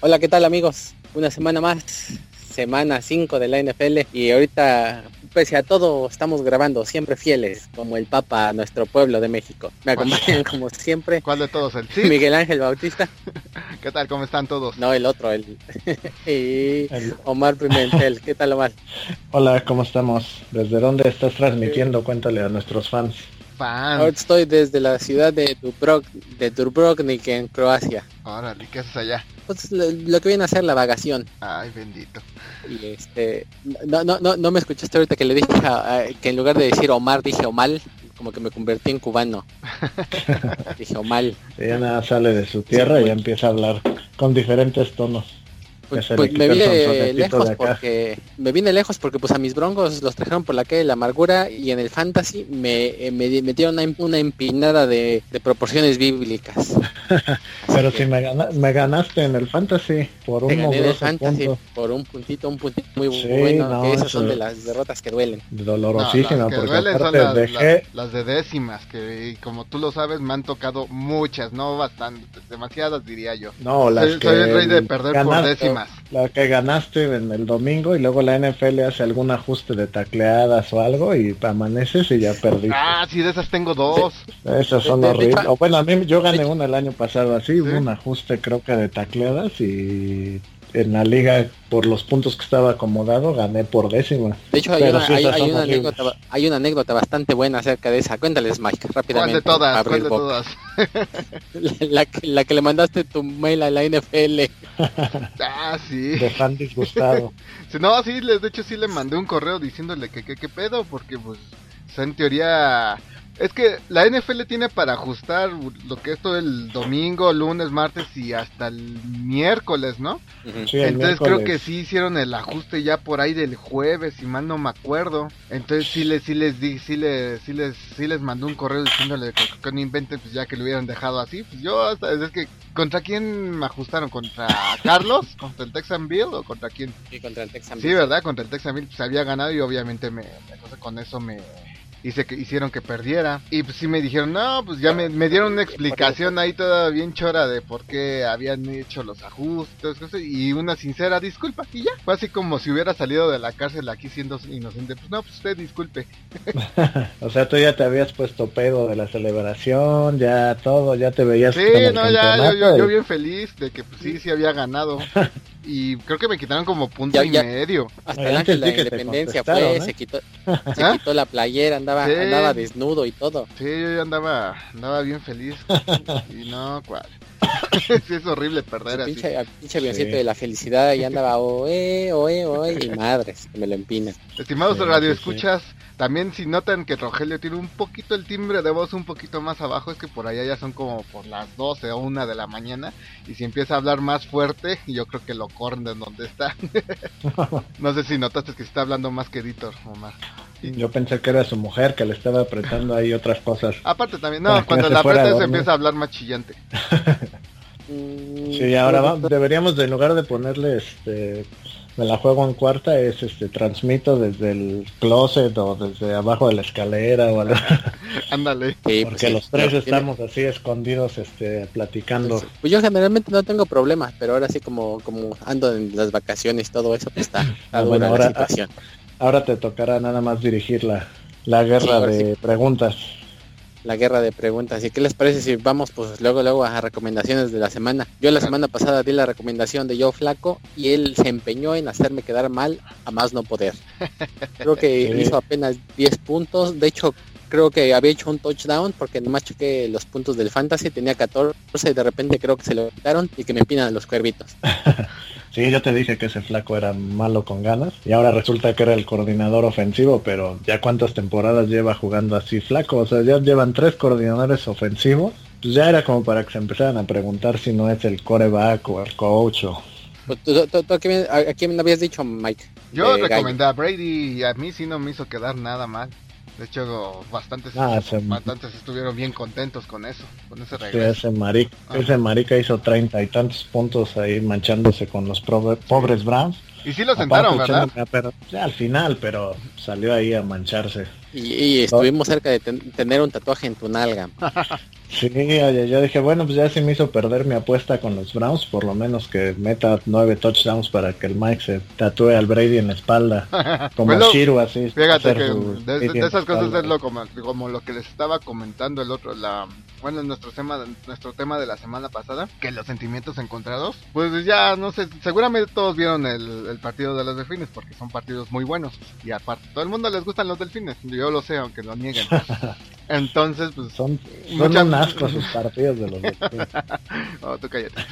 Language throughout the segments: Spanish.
Hola, ¿qué tal amigos? Una semana más, semana 5 de la NFL y ahorita, pese a todo, estamos grabando siempre fieles, como el Papa a nuestro pueblo de México. Me acompañan como siempre. ¿Cuál de todos? ¿El sí? Miguel Ángel Bautista. ¿Qué tal? ¿Cómo están todos? No, el otro, el y Omar Pimentel. ¿Qué tal Omar? Hola, ¿cómo estamos? ¿Desde dónde estás transmitiendo? Cuéntale a nuestros fans. Ahora estoy desde la ciudad de Dubrok, de Dubrovnik en Croacia. Órale, ¿qué haces allá? Pues lo, que viene a ser la vagación. Ay, bendito. Y este, no, no, no, no me escuchaste ahorita que le dije que en lugar de decir Omar dije Omal, como que me convertí en cubano. dije Omal. Ya nada sale de su tierra y ya empieza a hablar con diferentes tonos. Pues, pues me vine lejos porque me vine lejos porque pues a mis broncos los trajeron por la calle de la amargura y en el fantasy me, eh, me metieron una, una empinada de, proporciones bíblicas. Pero si me, me, ganaste en el fantasy por un fantasy por un puntito, un puntito muy bueno, que esas son de las derrotas que duelen. Dolorosísimas, porque duelen son las, dejé... las, de décimas, que como tú lo sabes me han tocado muchas, no bastante, demasiadas diría yo. No, las soy, el rey de perder por décimas. La que ganaste en el domingo y luego la NFL hace algún ajuste de tacleadas o algo y amaneces y ya perdiste. Ah, sí, de esas tengo dos. Esas son horribles. bueno, a mí yo gané una el año pasado así, hubo un ajuste creo que de tacleadas y en la liga por los puntos que estaba acomodado gané por décima. De hecho hay, una, anécdota, hay, una, anécdota, bastante buena acerca de esa. Cuéntales Mike rápidamente. ¿Cuál de todas? ¿Cuál de todas? la, la, que le mandaste tu mail a la NFL. ah, sí. De fan disgustado. no, sí, de hecho sí le mandé un correo diciéndole que qué pedo porque pues en teoría es que la NFL tiene para ajustar lo que es todo el domingo, lunes, martes y hasta el miércoles, ¿no? Entonces creo que sí hicieron el ajuste ya por ahí del jueves, si mal no me acuerdo. Entonces sí les, sí les di, sí les, sí les, sí les mandó un correo diciéndole que, que no inventen, pues ya que lo hubieran dejado así. Pues yo hasta, es que, ¿contra quién me ajustaron? ¿Contra Carlos? ¿Contra el Texan Bill o contra quién? Sí, contra el Texan Bill. Sí, ¿verdad? Contra el Texan Bill, pues había ganado y obviamente me, entonces con eso me hice que hicieron que perdiera. Y pues sí me dijeron, no, pues ya me, dieron una explicación ahí toda bien chora de por qué habían hecho los ajustes y una sincera disculpa. Y ya, fue así como si hubiera salido de la cárcel aquí siendo inocente. Pues no, pues usted disculpe. o sea, tú ya te habías puesto pedo de la celebración, ya todo, ya te veías. Sí, no, ya, yo, bien feliz de que pues, sí, sí había ganado. y creo que me quitaron como punto y medio. Hasta el ángel de la independencia fue, se quitó, se ¿Ah? quitó la playera, andaba, andaba desnudo y todo. Sí, yo andaba, andaba bien feliz. y no, cuál. sí, es horrible perder así. Pinche, pinche avioncito de la felicidad y andaba oe, oe, oe, y madres, que me lo empina. Estimados radio escuchas, también si notan que Rogelio tiene un poquito el timbre de voz un poquito más abajo, es que por allá ya son como por las 12 o 1 de la mañana. Y si empieza a hablar más fuerte, yo creo que lo corren donde está. no sé si notaste que está hablando más que Editor, Omar. Yo pensé que era su mujer que le estaba apretando ahí otras cosas. Aparte también, no, cuando la aprieta se empieza a hablar más chillante. sí, ahora deberíamos de en lugar de ponerle este me la juego en cuarta es este transmito desde el closet o desde abajo de la escalera o algo. Ándale. Porque pues los tres estamos así escondidos este platicando. Pues, pues, yo generalmente no tengo problemas, pero ahora sí como como ando en las vacaciones todo eso pues está, ah, bueno, ahora, ahora te tocará nada más dirigir la, la guerra de preguntas la guerra de preguntas. ¿Y qué les parece si vamos pues luego luego a recomendaciones de la semana? Yo la semana pasada di la recomendación de Yo Flaco y él se empeñó en hacerme quedar mal a más no poder. Creo que hizo apenas 10 puntos. De hecho, creo que había hecho un touchdown porque nomás chequé los puntos del fantasy, tenía 14 y de repente creo que se lo quitaron y que me empinan los cuervitos. Sí, yo te dije que ese flaco era malo con ganas y ahora resulta que era el coordinador ofensivo, pero ya cuántas temporadas lleva jugando así flaco, o sea, ya llevan tres coordinadores ofensivos, pues ya era como para que se empezaran a preguntar si no es el coreback o el coach o... Pues, ¿Tú, aquí, me habías dicho, Mike? Yo recomendé a Brady y a mí sí no me hizo quedar nada mal. De hecho, bastantes, ah, bastantes estuvieron bien contentos con eso, con ese regreso. ese, marica, ese marica hizo treinta y tantos puntos ahí manchándose con los pobres Browns. Y sí lo sentaron, ¿verdad? Pero, ya, al final, pero salió ahí a mancharse. Y, estuvimos cerca de tener un tatuaje en tu nalga. Sí, yo dije, bueno, pues ya se me hizo perder mi apuesta con los Browns, por lo menos que meta nueve touchdowns para que el Mike se tatúe al Brady en la espalda, como Bueno, Shiro así. Fíjate que su de, esas cosas espalda. es lo como, como lo que les estaba comentando el otro, la bueno, nuestro tema, nuestro tema de la semana pasada, que los sentimientos encontrados, pues ya no sé, seguramente todos vieron el, el partido de los delfines porque son partidos muy buenos y aparte todo el mundo les gustan los delfines, yo lo sé aunque lo nieguen. Entonces, pues Son, son Muchas- un asco sus partidos de los Dolphins. Oh, tú cállate.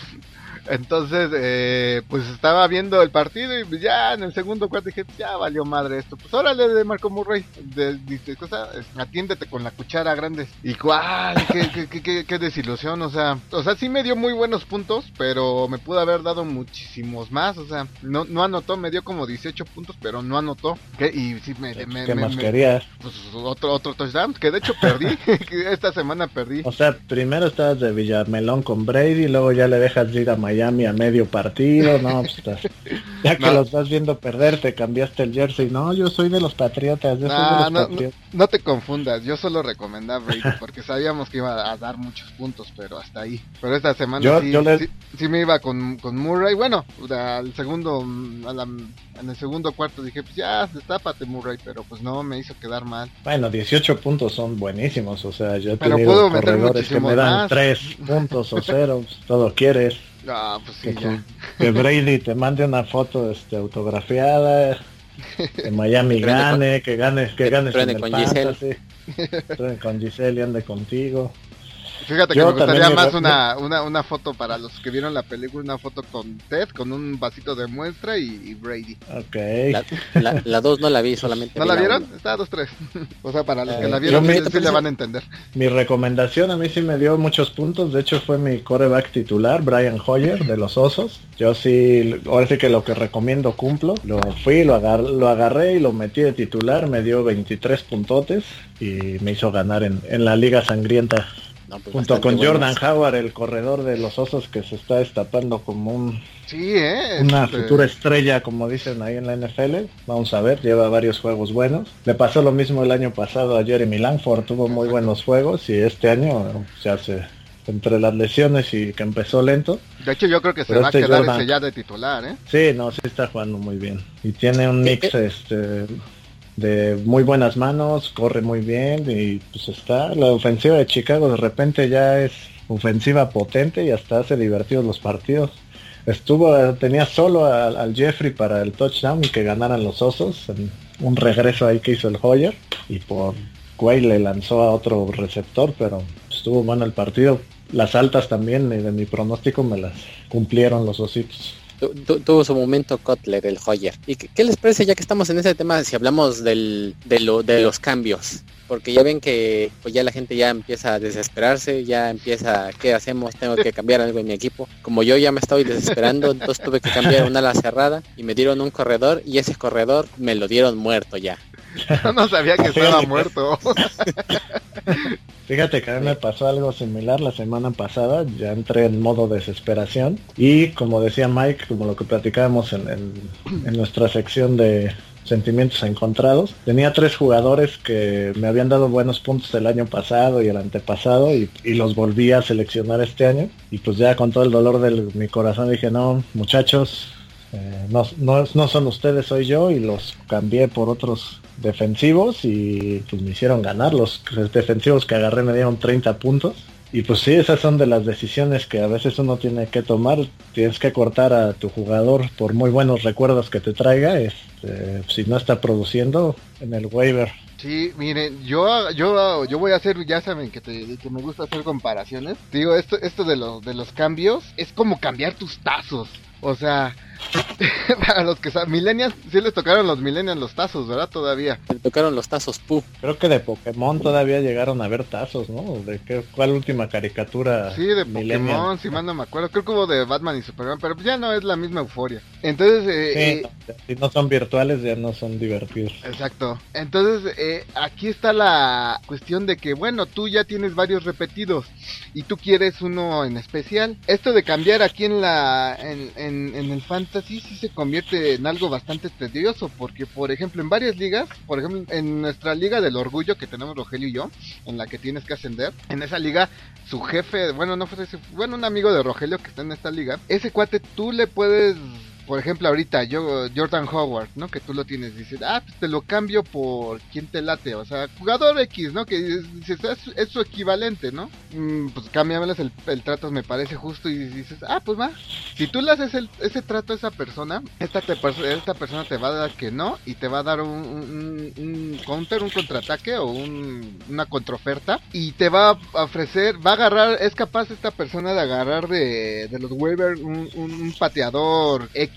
Entonces, eh, pues estaba viendo el partido y ya en el segundo cuarto dije, ya valió madre esto. Pues órale de Marco Murray, de, dice, cosa, atiéndete con la cuchara grande. Y cuál, qué, qué, qué, qué- qué desilusión, o sea, o sea, sí me dio muy buenos puntos, pero me pudo haber dado muchísimos más, o sea, no, no anotó, me dio como 18 puntos, pero no anotó. ¿Qué? Y sí me, ¿Qué me- más me- querías? pues otro, otro touchdown, que de hecho perdí, esta semana perdí. O sea, primero estabas de Villamelón con Brady, luego ya le dejas ir a Miami a medio partido, no, pues ya que No. lo estás viendo perder, te cambiaste el jersey, no, yo soy de los Patriotas, yo soy Ah, de los no, no, Patriotas. no te confundas, yo solo recomendaba Brady porque sabíamos que iba a dar muchos puntos, pero hasta ahí. Pero esta semana Yo- sí, yo le- sí, sí me iba con, con Murray. Bueno, al segundo, a la- en el segundo cuarto dije, pues ya, destápate Murray, pero pues no, me hizo quedar mal. Bueno, 18 puntos son buenísimos, o sea, yo he Pero tenido puedo corredores que me dan más. 3 puntos o 0, todo quieres. Ah, pues sí, que, ya. que Brady te mande una foto este, autografiada, que Miami con- gane, que gane, que que ganes truene en el con fantasy. Truene con Giselle y ande contigo. Fíjate que Yo me gustaría más me- una, una, una foto para los que vieron la película, una foto con Ted, con un vasito de muestra y, y Brady. Ok. La, la, la dos no la vi, solamente ¿No vi la vieron? uno. Está dos, tres. o sea, para los que la vieron, sí, sí le van a entender. Mi recomendación a mí sí me dio muchos puntos, de hecho fue mi coreback titular, Brian Hoyer de los Osos. Yo sí, ahora sí que lo que recomiendo cumplo. Lo fui, lo, agar- lo agarré y lo metí de titular, me dio 23 puntotes y me hizo ganar en, en la Liga Sangrienta. No, pues Junto con buenos. Jordan Howard, el corredor de los Osos que se está destapando como un, Sí, ¿eh? una Este, futura estrella, como dicen ahí en la NFL. Vamos a ver, lleva varios juegos buenos. Le pasó lo mismo el año pasado a Jeremy Langford, tuvo muy buenos juegos y este año se hace entre las lesiones y que empezó lento. De hecho, yo creo que se Pero va este a quedar Jordan- ese ya de titular, ¿eh? Sí, no, sí está jugando muy bien. Y tiene un mix Eh, este de muy buenas manos, corre muy bien y pues está la ofensiva de Chicago de repente ya es ofensiva potente y hasta hace divertidos los partidos. Estuvo, tenía solo al, Jeffrey para el touchdown y que ganaran los osos. en un regreso ahí que hizo el Hoyer y por Quay le lanzó a otro receptor, pero estuvo bueno el partido. Las altas también eh, de mi pronóstico me las cumplieron los ositos. Tu- tu- tuvo su momento Kotler, el Hoyer. ¿Y qué, les parece ya que estamos en ese tema si hablamos del, de los cambios? Porque ya ven que pues ya la gente ya empieza a desesperarse, ya empieza, ¿qué hacemos? Tengo que cambiar algo en mi equipo. Como yo ya me estoy desesperando, entonces tuve que cambiar una ala cerrada y me dieron un corredor y ese corredor me lo dieron muerto ya. Yo no sabía que estaba muerto. Fíjate que a mí me pasó algo similar la semana pasada, ya entré en modo desesperación y como decía Mike, como lo que platicábamos en, en- en nuestra sección de sentimientos encontrados, tenía tres jugadores que me habían dado buenos puntos el año pasado y el antepasado y, y los volví a seleccionar este año y pues ya con todo el dolor de mi corazón dije no muchachos eh, no, no, son ustedes, soy yo y los cambié por otros defensivos y pues me hicieron ganar. Los defensivos que agarré me dieron 30 puntos. Y pues sí, esas son de las decisiones que a veces uno tiene que tomar. Tienes que cortar a tu jugador por muy buenos recuerdos que te traiga. Este, si no está produciendo en el waiver. Sí, miren, yo, yo, yo voy a hacer, ya saben que, te, que me gusta hacer comparaciones. Digo, esto, esto de los, de los cambios es como cambiar tus tazos. O sea, para los que saben, millennials, sí les tocaron los millennials los tazos, ¿verdad? Todavía. Me tocaron los tazos pu. Creo que de Pokémon todavía llegaron a ver tazos, ¿no? ¿De qué, cuál última caricatura? Sí, de millennial? Pokémon, si mal no me acuerdo. Creo que hubo de Batman y Superman, pero ya no es la misma euforia. Entonces, eh, Sí, eh, no, si no son virtuales ya no son divertidos. Exacto. Entonces, eh, aquí está la cuestión de que, bueno, tú ya tienes varios repetidos y tú quieres uno en especial. Esto de cambiar aquí en la en, en, en el fantasy fantasy sí se convierte en algo bastante tedioso, porque por ejemplo en varias ligas, por ejemplo en nuestra liga del orgullo que tenemos Rogelio y yo, en la que tienes que ascender, en esa liga su jefe, bueno, no fue ese, bueno, un amigo de Rogelio que está en esta liga, ese cuate tú le puedes por ejemplo, ahorita yo, Jordan Howard, ¿no? Que tú lo tienes, dices, ah, pues te lo cambio por quien te late, o sea, jugador X, ¿no? Que dices, es, su equivalente, ¿no? Mm, pues cámbiameles el, el trato, me parece justo, y dices, ah, pues va. Si tú le haces el, ese trato a esa persona, esta, te, esta persona te va a dar que no, y te va a dar un, un, counter, un contraataque o un, una contraoferta, y te va a ofrecer, va a agarrar, es capaz esta persona de agarrar de, de los waivers un, un pateador X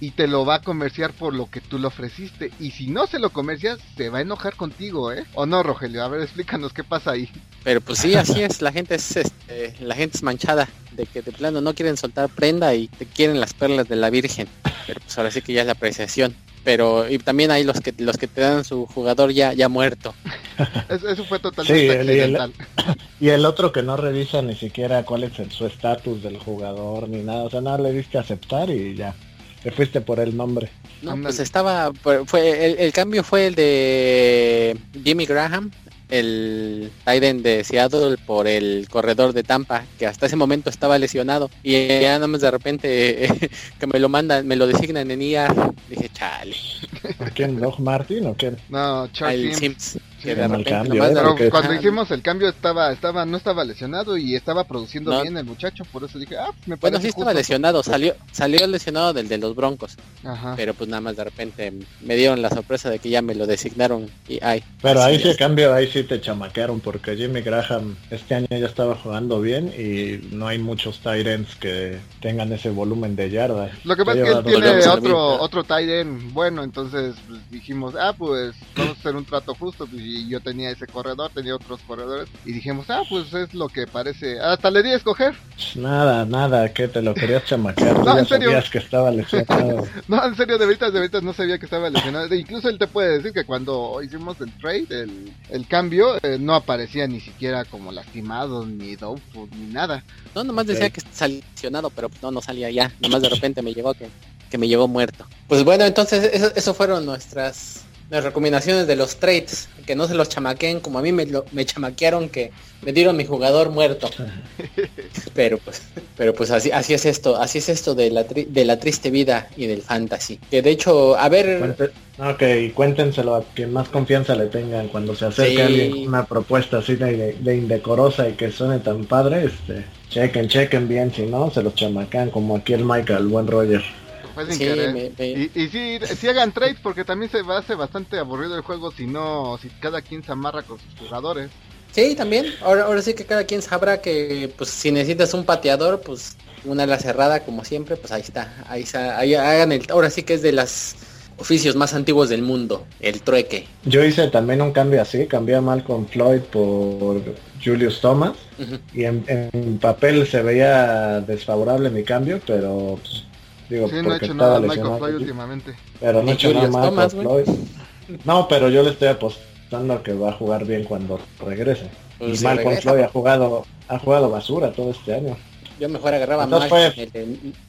y te lo va a comerciar por lo que tú le ofreciste. Y si no se lo comercias, se va a enojar contigo, ¿eh? ¿O no, Rogelio? A ver, explícanos qué pasa ahí. Pero pues sí, así es. La gente es, este, la gente es manchada de que de plano no quieren soltar prenda y te quieren las perlas de la Virgen. Pero pues ahora sí que ya es la apreciación. Pero y también hay los que los que te dan su jugador ya ya muerto. eso, fue totalmente y, el, otro que no revisa ni siquiera cuál es su estatus del jugador ni nada, o sea, nada le diste aceptar y ya. Te fuiste por el nombre. No, pues estaba, fue el, cambio fue el de Jimmy Graham, el Tiden de Seattle por el corredor de Tampa, que hasta ese momento estaba lesionado. Y ya nada más de repente que me lo mandan, me lo designan en IA, dije, chale. ¿A quién? ¿Dog Martin o quién? No, Charles Sims cuando hicimos el cambio estaba, estaba, no estaba lesionado y estaba produciendo bien el muchacho, por eso dije, ah, me Bueno, sí estaba lesionado, salió, salió lesionado del de los Broncos. Pero pues nada más de repente me dieron la sorpresa de que ya me lo designaron y ay. Pero ahí sí cambio, ahí sí te chamaquearon porque Jimmy Graham este año ya estaba jugando bien y no hay muchos Tyrants que tengan ese volumen de yardas. Lo que pasa es que él tiene otro, otro Tyrant bueno, entonces pues, dijimos, ah, pues vamos a hacer un trato justo pues, y yo tenía ese corredor, tenía otros corredores y dijimos, ah, pues es lo que parece. Hasta le di a escoger. Nada, nada, que te lo querías chamaquear. no, en serio. que estaba lesionado. no, en serio, de veritas, de veritas no sabía que estaba lesionado. Incluso él te puede decir que cuando hicimos el trade, el, el cambio, eh, no aparecía ni siquiera como lastimado, ni doubtful, ni nada. No, nomás decía que salía lesionado, pero no, no salía ya. Nomás de repente me llegó que, que me llegó muerto. Pues bueno, entonces eso, eso fueron nuestras las recomendaciones de los trades, que no se los chamaqueen como a mí me, lo, me chamaquearon que me dieron mi jugador muerto. pero pues, pero pues así, así es esto, así es esto de la, de la triste vida y del fantasy. Que de hecho, a ver... ok, cuéntenselo a quien más confianza le tengan cuando se acerque alguien una propuesta así de, de, indecorosa y que suene tan padre, este, chequen, chequen bien, si no, se los chamacan como aquí el Michael, el buen Roger. Y, y sí, hagan trades porque también se hace bastante aburrido el juego si no, si cada quien se amarra con sus jugadores. Sí, también. Ahora, ahora sí que cada quien sabrá que pues si necesitas un pateador, pues una ala cerrada como siempre, pues ahí está. Ahí, ahí hagan el ahora sí que es de las oficios más antiguos del mundo, el trueque. Yo hice también un cambio así, cambié a Malcolm Floyd por Julius Thomas y en, papel se veía desfavorable mi cambio, pero pues, Digo, sí, no ha hecho nada Michael Floyd últimamente. Pero no ha hecho nada Michael Floyd. No, pero yo le estoy apostando a que va a jugar bien cuando regrese. Pues y Michael Floyd ha jugado, ha jugado basura todo este año. Yo mejor agarraba a Malcolm,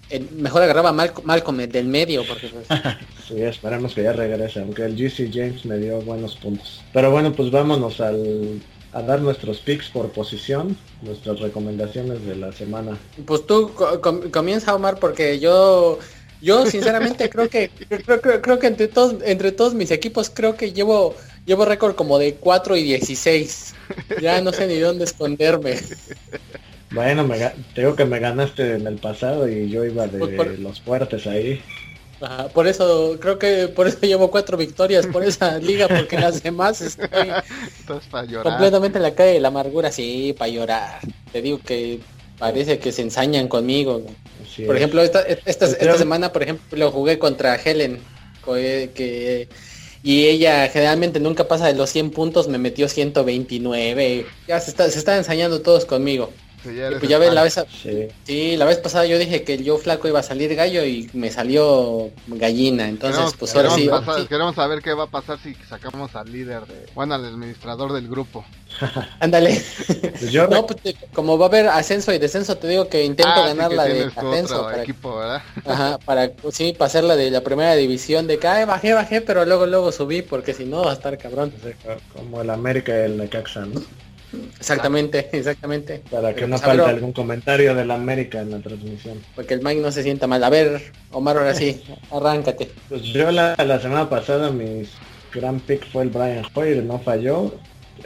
el, mejor agarraba a Malcolm, el del medio porque pues... sí, esperemos que ya regrese, aunque el GC James me dio buenos puntos. Pero bueno, pues vámonos al a dar nuestros picks por posición, nuestras recomendaciones de la semana. Pues tú comienza Omar porque yo yo sinceramente creo que creo, creo, que entre todos entre todos mis equipos creo que llevo llevo récord como de 4 y 16. Ya no sé ni dónde esconderme. Bueno, me, te digo que me ganaste en el pasado y yo iba de pues los fuertes ahí por eso, creo que por eso llevo cuatro victorias por esa liga, porque las demás estoy completamente en la calle de la amargura, sí, para llorar. Te digo que parece que se ensañan conmigo. por ejemplo, esta, esta, semana, por ejemplo, jugué contra Helen, que y ella generalmente nunca pasa de los 100 puntos, me metió 129. Ya se está, se están ensañando todos conmigo. Ya, pues ya ves, la vez, sí. la vez pasada yo dije que yo flaco iba a salir gallo y me salió gallina, entonces pues ahora sí, Queremos saber qué va a pasar si sacamos al líder de, bueno, al administrador del grupo. Ándale. Pues no, pues, como va a haber ascenso y descenso, te digo que intento ah, ganar la de ascenso. Para, equipo, ¿verdad? Ajá, para sí, pasar la de la primera división de que bajé, bajé, pero luego luego subí porque si no va a estar cabrón. Como el América y el Necaxa, ¿no? Exactamente, exactamente. Para que no falte algún comentario del América en la transmisión. Porque el Mike no se sienta mal. A ver, Omar, ahora sí, arráncate. Pues yo la, la semana pasada mis gran pick fue el Brian Hoyer, no falló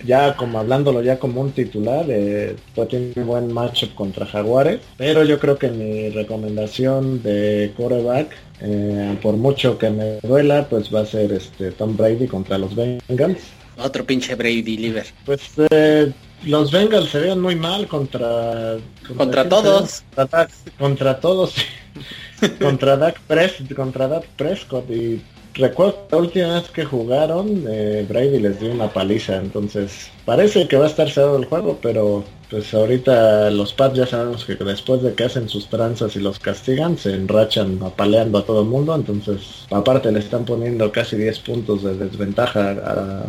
ya como hablándolo ya como un titular, eh, pues tiene un buen matchup contra Jaguares, pero yo creo que mi recomendación de quarterback, eh, por mucho que me duela, pues va a ser este Tom Brady contra los Bengals. Otro pinche Brady liver. Pues eh, los Bengals se vean muy mal contra contra, todos. Contra, todos. contra Dak Prescott, contra Dak Prescott y recuerdo la última vez que jugaron, eh, Brady les dio una paliza, entonces parece que va a estar cerrado el juego, pero pues ahorita los Pats ya sabemos que después de que hacen sus tranzas y los castigan, se enrachan apaleando a todo el mundo, entonces aparte le están poniendo casi 10 puntos de desventaja a,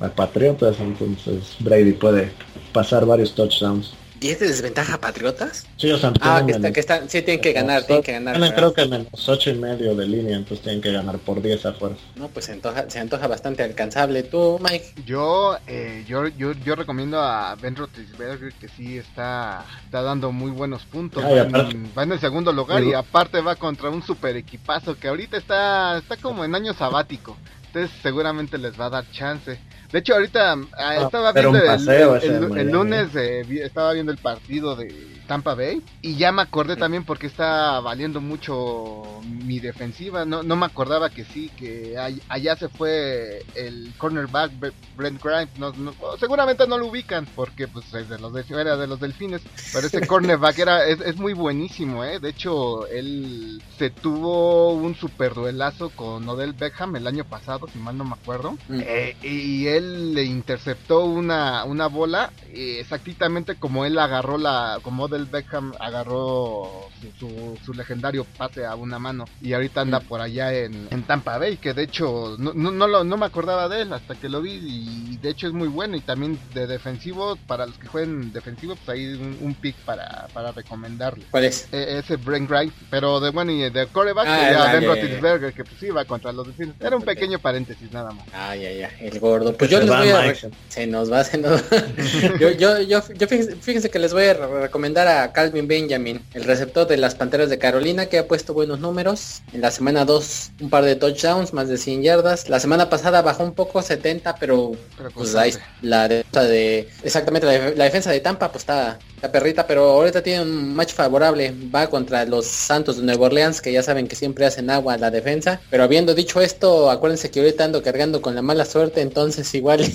a Patriotas, entonces Brady puede pasar varios touchdowns. ¿10 de desventaja Patriotas? Sí, o sea, ah, que, está, que están, sí, tienen que ganar, tienen que ganar. creo que menos 8 y medio de línea, entonces tienen que ganar por 10 a fuerza. No, pues se antoja, se antoja bastante alcanzable. ¿Tú, Mike? Yo, eh, yo, yo, yo recomiendo a Ben Roethlisberger que sí está, está dando muy buenos puntos. va, en, el segundo lugar y aparte va contra un super equipazo que ahorita está, está como en año sabático. Entonces seguramente les va a dar chance. De hecho, ahorita ah, ah, estaba viendo el, lunes, eh, estaba viendo el partido de Tampa Bay. Y ya me acordé también porque está valiendo mucho mi defensiva. No, no me acordaba que sí, que allá se fue el cornerback Brent Grimes. No, seguramente no lo ubican porque pues es de los era de los delfines. Pero ese cornerback era, es, muy buenísimo, ¿eh? De hecho, él se tuvo un super duelazo con Odell Beckham el año pasado, si mal no me acuerdo. Mm. Eh, y él le interceptó una, una bola eh, exactamente como él agarró la, como Odell Beckham agarró su, su, legendario pase a una mano y ahorita anda por allá en, Tampa Bay, que de hecho no, no, no, me acordaba de él hasta que lo vi y de hecho es muy bueno y también de defensivo, para los que jueguen defensivo, pues hay un, pick para, para recomendarle. ¿Cuál es? E, ese Brain Grind, pero de bueno y de coreback, ah, Ben Roethlisberger, que pues iba contra los delfines. Era un pequeño paréntesis nada más. Ay, ay, ay, el gordo. Pues yo les voy a... Se nos va, se nos yo, yo, yo, yo fíjense, fíjense que les voy a recomendar a Calvin Benjamin, el receptor de las Panteras de Carolina, que ha puesto buenos números. En la semana 2 un par de touchdowns, más de 100 yardas. La semana pasada bajó un poco, 70, pero, pues, la, defensa de exactamente la, defensa de Tampa pues está la perrita, pero ahorita tiene un match favorable. Va contra los Santos de Nueva Orleans, que ya saben que siempre hacen agua a la defensa. Pero habiendo dicho esto, acuérdense que ahorita ando cargando con la mala suerte, entonces igual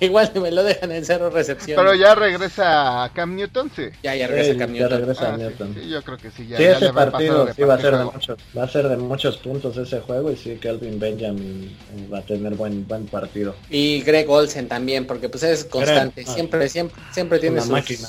igual, me lo dejan en cero recepción. Pero ya regresa Cam Newton, sí. Ya, ya regresa Cam Newton. Regresa ah, Newton. Sí, yo creo que sí. Ya, sí, ese partido sí va a ser de muchos, va a ser de muchos puntos ese juego y sí, Calvin Benjamin va a tener buen buen partido. Y Greg Olsen también, porque pues es constante, ah. siempre, siempre siempre tiene Una máquina,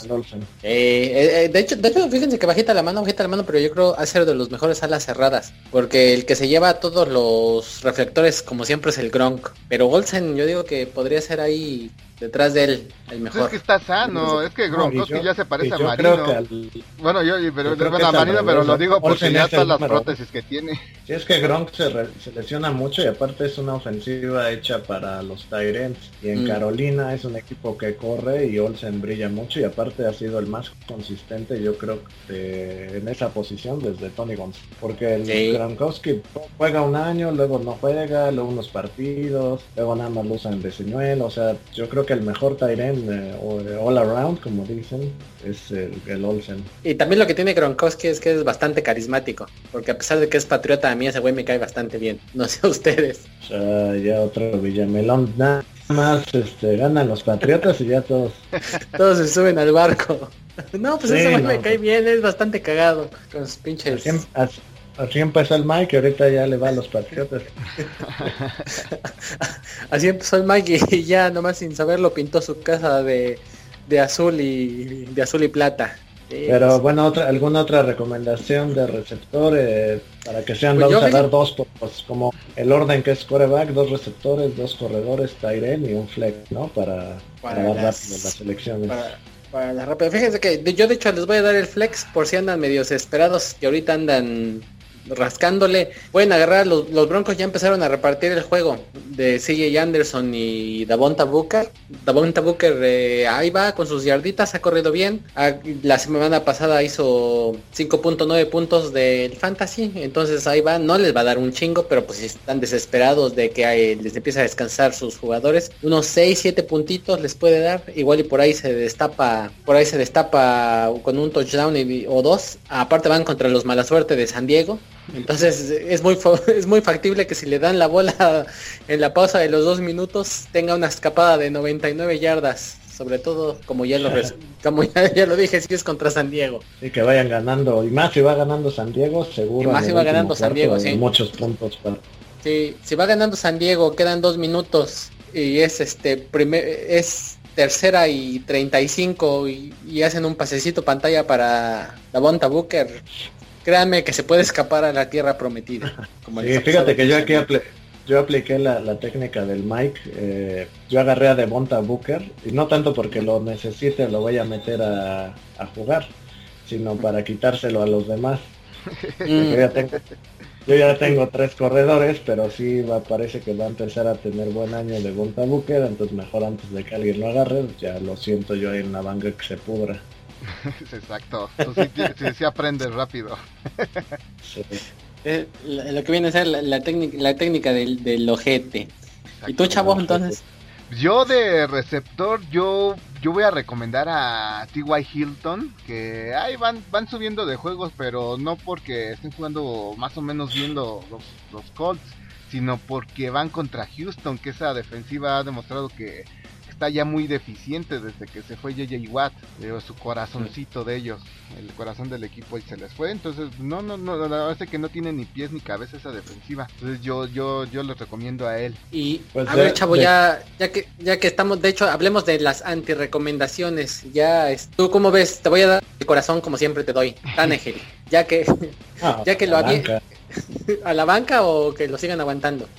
eh, eh, eh, de hecho, de hecho, fíjense que bajita la mano, bajita la mano, pero yo creo a ser de los mejores alas cerradas, porque el que se lleva todos los reflectores, como siempre, es el Gronk. Pero Olsen, yo digo que podría ser ahí detrás de él el mejor. es que está sano, es que Gronkowski ya se parece a Marino. Bueno, yo, pero, a Marino, pero lo digo porque ya están las prótesis que tiene. Sí, es que Gronk se, se, lesiona mucho y aparte es una ofensiva hecha para los Tyrants. Y en mm. Carolina es un equipo que corre y Olsen brilla mucho y aparte ha sido el más consistente, yo creo, en esa posición desde Tony González. Porque el Gronkowski juega un año, luego no juega, luego unos partidos, luego nada más lo usan de señuelo. O sea, yo creo que el mejor Tyrant eh, all around, como dicen, es el, Olsen. Y también lo que tiene Gronkowski es que es bastante carismático, porque a pesar de que es patriota, a mí ese güey me cae bastante bien. No sé ustedes. Ya otro Villamelón, nada más este, ganan los patriotas y ya todos. todos se suben al barco. No, pues ese güey me cae bien, es bastante cagado con sus pinches. Así empezó el Mike y ahorita ya le va a los patriotas. Así empezó el Mike y ya nomás sin saberlo pintó su casa de, de azul y de azul y plata. Pero bueno, otra, ¿alguna otra recomendación de receptores para que sean, pues vamos a dar dos, pues, como el orden que es coreback, dos receptores, dos corredores, Tyren y un flex, ¿no? Para, para, dar las, las elecciones. Para, la rápida. Fíjense que yo de hecho les voy a dar el flex por si andan medio desesperados que ahorita andan rascándole. Pueden agarrar, los, Broncos ya empezaron a repartir el juego de CJ Anderson y Davonta Booker. Davonta Booker eh, ahí va con sus yarditas, ha corrido bien. Ah, la semana pasada hizo 5.9 puntos del fantasy, entonces ahí va. No les va a dar un chingo, pero pues están desesperados de que les empiece a descansar sus jugadores. Unos 6, 7 puntitos les puede dar. Igual y por ahí se destapa, por ahí se destapa con un touchdown o dos. Aparte van contra los mala suerte de San Diego. Entonces es muy es muy factible que si le dan la bola en la pausa de los dos minutos tenga una escapada de 99 yardas. Sobre todo, como ya lo, como ya, lo dije, si es contra San Diego. Sí, que vayan ganando. Y más si va ganando San Diego, seguro. Y más si va ganando San Diego, sí. Muchos puntos para... Sí, si va ganando San Diego, quedan dos minutos y es este primer es tercera y 35 y, y hacen un pasecito pantalla para la Bonta Booker créanme que se puede escapar a la tierra prometida. Como fíjate que yo aquí yo apliqué la, técnica del Mike. Eh, yo agarré a Devonta Booker y no tanto porque lo necesite lo voy a meter a, jugar, sino para quitárselo a los demás. Mm. yo, ya tengo, tres corredores, pero sí va, parece que va a empezar a tener buen año de Devonta Booker, entonces mejor antes de que alguien lo agarre, ya lo siento yo ahí en la banca que se pudra. Exacto. sí, sí, aprendes rápido. Eh, lo que viene a ser la, técnica, la técnica del, del ojete. ¿Y tú, chavo, entonces? Yo de receptor, yo yo voy a recomendar a T.Y. Hilton, que ahí van, van subiendo de juegos, pero no porque estén jugando más o menos viendo los, los Colts, sino porque van contra Houston, que esa defensiva ha demostrado que está ya muy deficiente desde que se fue JJ Watt, su corazoncito de ellos, el corazón del equipo y se les fue, entonces no, no, no, la verdad es que no tiene ni pies ni cabeza esa defensiva, entonces yo, yo, yo les recomiendo a él. Y pues a ver chavo, ya, ya que, ya que estamos, de hecho, hablemos de las anti-recomendaciones, ya, tú cómo ves, te voy a dar el corazón como siempre te doy, Tanegel, ya que, ah, ya que lo había, a la banca o que lo sigan aguantando.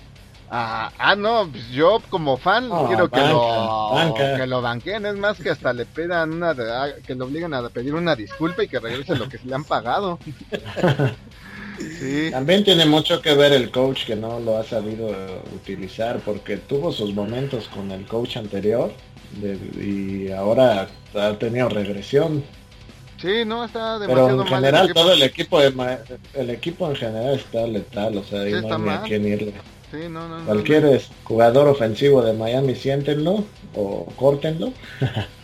Ah, ah, no, pues yo como fan quiero que, lo, que lo banquen, es más que hasta le pidan una, ah, que lo obligan a pedir una disculpa y que regrese lo que se le han pagado. sí. También tiene mucho que ver el coach que no lo ha sabido utilizar porque tuvo sus momentos con el coach anterior y ahora ha tenido regresión. Sí, no, está demasiado Pero en general todo el equipo, el equipo en general está letal, o sea, no hay a quién irle. Cualquier jugador ofensivo de Miami, siéntenlo o córtenlo.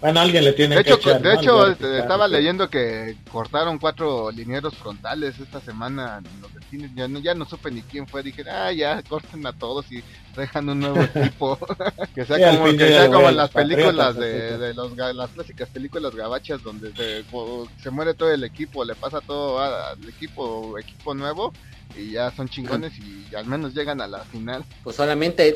bueno, alguien le tiene de que hecho, De hecho, este, estaba leyendo que cortaron cuatro linieros frontales esta semana. ya, no, ya no supe ni quién fue. Dije, ah, ya, corten a todos y dejan un nuevo equipo. que sea como, que sea como las películas de, de los, las clásicas películas gabachas donde se, se muere todo el equipo, le pasa todo al equipo, equipo nuevo y ya son chingones y al menos llegan a la final. Pues solamente,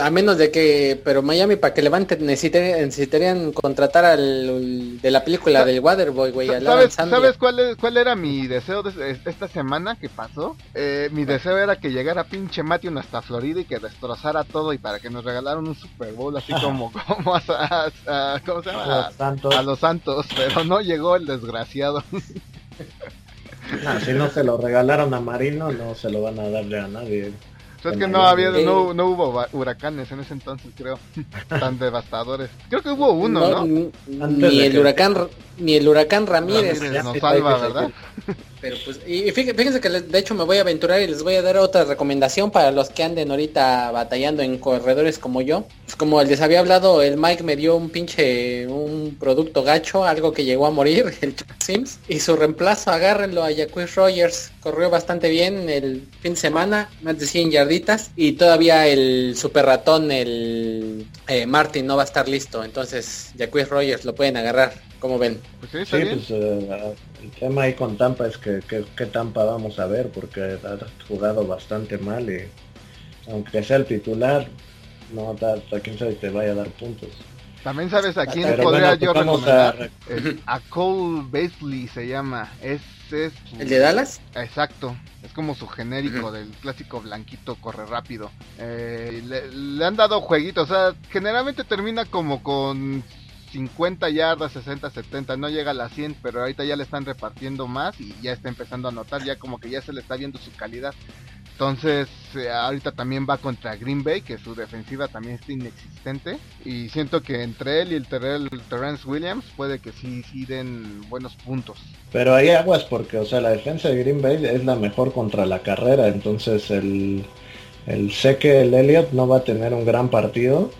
a menos de que, pero Miami para que levanten necesitarían, contratar al de la película del Waterboy, güey. ¿Sabes, ¿sabes cuál, es, cuál era mi deseo de esta semana que pasó? Eh, mi deseo era que llegara pinche Matthew hasta Florida y que destrozara todo y para que nos regalaron un Super Bowl así como, como a, ¿cómo se llama? a los Santos, pero no llegó el desgraciado. Ah, si no se lo regalaron a Marino, no se lo van a darle a nadie. Es que no había, no, no, hubo huracanes en ese entonces, creo, tan devastadores. Creo que hubo uno, ¿no? Ni el huracán, ni el huracán Ramírez. Ramírez nos salva, ¿verdad? Pero pues, y fíjense que de hecho me voy a aventurar y les voy a dar otra recomendación para los que anden ahorita batallando en corredores como yo. Pues como les había hablado, el Mike me dio un pinche, un producto gacho, algo que llegó a morir, el Sims. Y su reemplazo, agárrenlo a Jacques Rogers. Corrió bastante bien el fin de semana, más de 100 yarditas. Y todavía el super ratón, el eh, Martin, no va a estar listo. Entonces, Jacques Rogers lo pueden agarrar. Como ven? Pues sí, pues, eh, el tema ahí con Tampa es que, que, Tampa vamos a ver porque ha jugado bastante mal y aunque sea el titular, no da, quién sabe te vaya a dar puntos. También sabes a quién podría yo recomendar. A... Cole Basley se llama. Es, es ¿El de Dallas? Exacto. Es como su genérico del clásico blanquito corre rápido. Eh, le, le, han dado jueguitos. O sea, generalmente termina como con 50 yardas, 60, 70, no llega a las 100, pero ahorita ya le están repartiendo más y ya está empezando a notar, ya como que ya se le está viendo su calidad. Entonces, eh, ahorita también va contra Green Bay, que su defensiva también está inexistente. Y siento que entre él y el, Terrence Williams puede que sí, sí den buenos puntos. Pero hay aguas porque, o sea, la defensa de Green Bay es la mejor contra la carrera. Entonces, el, el sé que el Elliott no va a tener un gran partido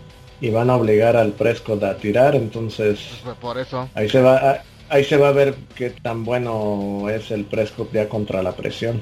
y van a obligar al Prescott a tirar, entonces pues por eso ahí se va ahí se va a ver qué tan bueno es el Prescott ya contra la presión.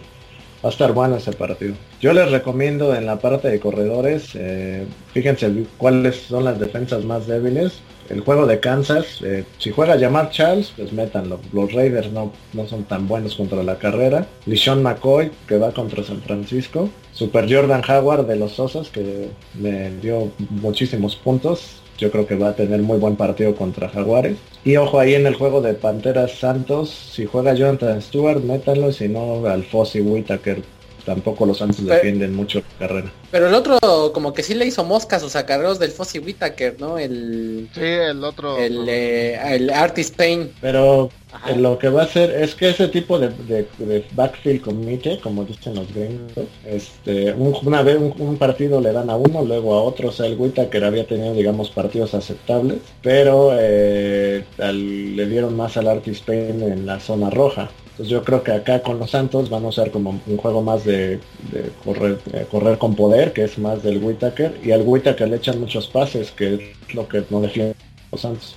Va a estar bueno ese partido. Yo les recomiendo en la parte de corredores, eh, fíjense cuáles son las defensas más débiles. El juego de Kansas, eh, si juega llamar Charles, pues métanlo. Los Raiders no, no son tan buenos contra la carrera. Lishon McCoy, que va contra San Francisco. Super Jordan Howard de los Osos, que me dio muchísimos puntos. Yo creo que va a tener muy buen partido contra Jaguares. Y ojo ahí en el juego de Panteras Santos, si juega Jonathan Stewart, métanlo, si no al Fossi Whitaker tampoco los Santos defienden mucho la carrera. Pero el otro como que sí le hizo mosca a sus acarreos del Fossi Whitaker, ¿no? El Sí, el otro el, eh, el Artist Pain. Pero lo que va a hacer es que ese tipo de, backfield committee, como dicen los gringos, este, una vez un, partido le dan a uno, luego a otro, o sea, el Whitaker había tenido, digamos, partidos aceptables, pero eh, le dieron más al Artist Pain en la zona roja. Entonces yo creo que acá con los Santos van a usar como un juego más de, correr, correr con poder, que es más del Whitaker, y al Whitaker le echan muchos pases, que es lo que no defienden los Santos.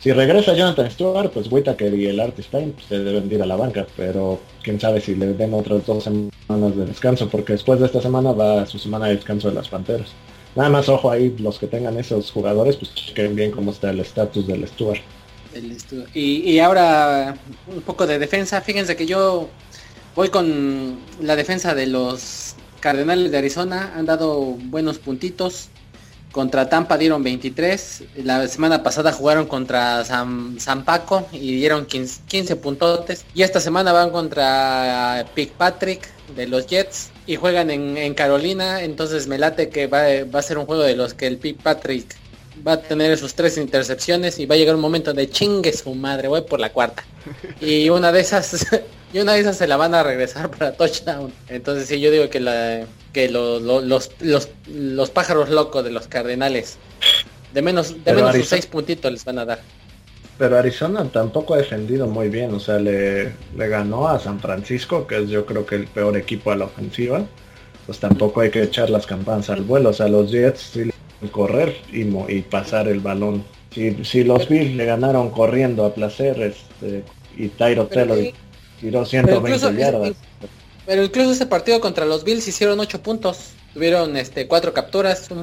Si regresa Jonathan Stewart, pues Whitaker y el Artist Pain pues, se deben ir a la banca, pero quién sabe si le den otras dos semanas de descanso, porque después de esta semana va su semana de descanso de las Panteras. Nada más ojo ahí, los que tengan esos jugadores, pues chequen bien cómo está el estatus del Stewart. Y, ahora un poco de defensa. Fíjense que yo voy con la defensa de los Cardenales de Arizona. Han dado buenos puntitos. Contra Tampa dieron 23. La semana pasada jugaron contra San, Paco y dieron 15, puntotes. Y esta semana van contra Patrick de los Jets y juegan en, Carolina. Entonces me late que va, va, a ser un juego de los que el Patrick va a tener sus tres intercepciones y va a llegar un momento de chingue su madre, voy por la cuarta. Y una de esas, y una de esas se la van a regresar para touchdown. Entonces sí, yo digo que la, que los, los, los, pájaros locos de los cardenales, de menos, de menos sus seis puntitos les van a dar. Pero Arizona tampoco ha defendido muy bien, o sea, le, le ganó a San Francisco, que es yo creo que el peor equipo a la ofensiva pues tampoco hay que echar las campanas al vuelo. O sea, los Jets sí correr y, y pasar el balón. Si, si los Bills le ganaron corriendo a placer este, y Tyro Taylor tiró 120 yardas. Pero incluso ese partido contra los Bills hicieron 8 puntos. Tuvieron este cuatro capturas, una,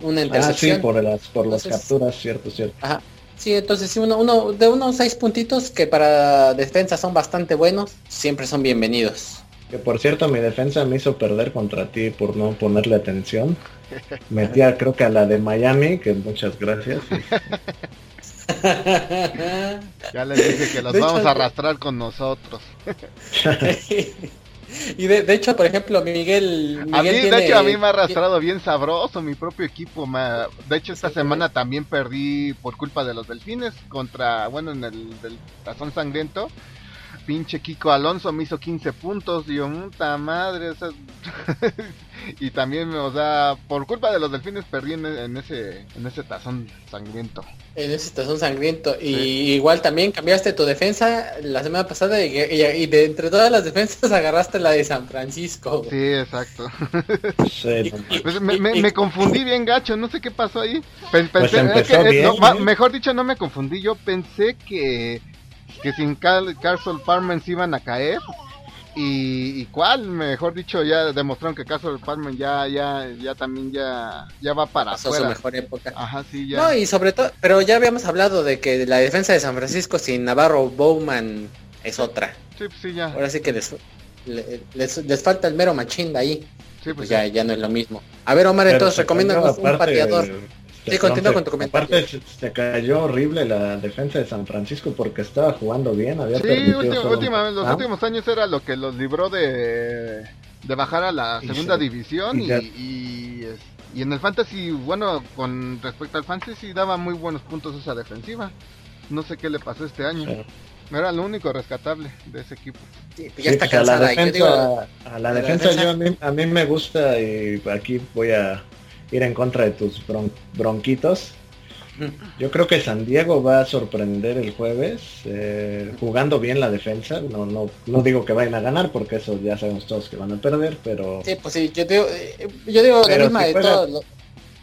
una intercepción. Ah, sí, por las, por las capturas, cierto, cierto. Ajá. Sí, entonces sí, uno, uno, de unos seis puntitos que para defensa son bastante buenos, siempre son bienvenidos. Que por cierto, mi defensa me hizo perder contra ti por no ponerle atención. Metía creo que a la de Miami, que muchas gracias. ya les dije que los vamos a arrastrar con nosotros. y de, hecho, por ejemplo, Miguel... a mí, de hecho, a mí me ha arrastrado bien sabroso mi propio equipo. De hecho, esta semana también perdí por culpa de los delfines contra, bueno, en el del tazón sangriento pinche Kiko Alonso me hizo 15 puntos, digo, puta madre, y también, o sea, por culpa de los delfines perdí en, ese en ese tazón sangriento. En ese tazón sangriento. Y igual también cambiaste tu defensa la semana pasada y, de entre todas las defensas agarraste la de San Francisco. Sí, exacto. Pues me, confundí bien gacho, no sé qué pasó ahí. Pues mejor dicho, no me confundí, yo pensé que que sin Car Carson Palmer se iban a caer. Y, y, cuál, mejor dicho, ya demostraron que Carson Palmer ya, ya, ya también ya, ya va para Pasó su mejor época. Ajá, sí, ya. No, y sobre todo, pero ya habíamos hablado de que la defensa de San Francisco sin Navarro Bowman es otra. Sí, pues sí, ya. Ahora sí que les, les, falta el mero machín de ahí. Sí, pues, pues ya, ya no es lo mismo. A ver, Omar, entonces recomienda un pateador Sí, continúa con tu comentario. Aparte se, cayó horrible la defensa de San Francisco porque estaba jugando bien. Había sí, última, los últimos años era lo que los libró de, de bajar a la segunda división y, y, y, en el fantasy, bueno, con respecto al fantasy daba muy buenos puntos esa defensiva. No sé qué le pasó este año. Era lo único rescatable de ese equipo. Sí, pues ya está pues cansada. A la defensa, a la defensa, yo a mí, a mí, me gusta y aquí voy a ir en contra de tus bronquitos. Yo creo que San Diego va a sorprender el jueves eh, jugando bien la defensa. No, no, no digo que vayan a ganar porque eso ya sabemos todos que van a perder, pero. Sí, pues sí, yo digo, eh, yo digo la misma de todos.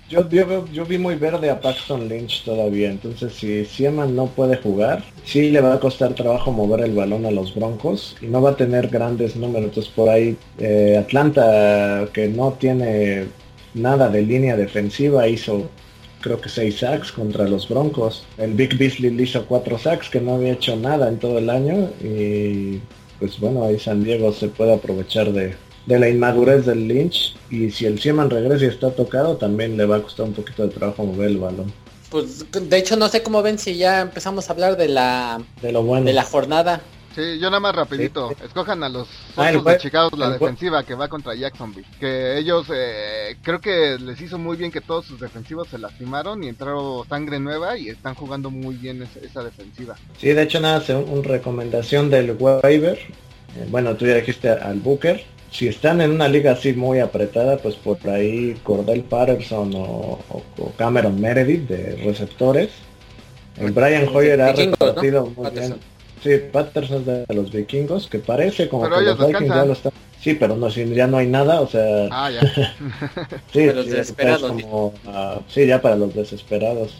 Yo, yo, yo, vi muy verde a Paxton Lynch todavía, entonces si Sieman no puede jugar, sí le va a costar trabajo mover el balón a los Broncos y no va a tener grandes números. Entonces por ahí eh, Atlanta, que no tiene nada de línea defensiva, hizo creo que seis sacks contra los Broncos. El Big Beasley le hizo cuatro sacks que no había hecho nada en todo el año y pues bueno, ahí San Diego se puede aprovechar de, de la inmadurez del Lynch y si el Sieman regresa y está tocado también le va a costar un poquito de trabajo mover el balón. Pues de hecho no sé cómo ven si ya empezamos a hablar de la de lo bueno de la jornada. Sí, yo nada más rapidito. Escojan a los ah, de Chicago la defensiva que va contra Jacksonville. Que ellos eh, creo que les hizo muy bien que todos sus defensivos se lastimaron y entraron sangre nueva y están jugando muy bien esa, defensiva. Sí, de hecho nada, una un recomendación del waiver. Eh, bueno, tú ya dijiste al Booker si están en una liga así muy apretada, pues por ahí Cordell Patterson o, Cameron Meredith de receptores. El Brian Hoyer ha repartido muy bien. Sí, Patterson de los vikingos, que parece como que los Vikings ya lo están. Sí, pero no, si ya no hay nada, o sea. Ah, ya. sí, los desesperados. Como, uh, sí, ya para los desesperados.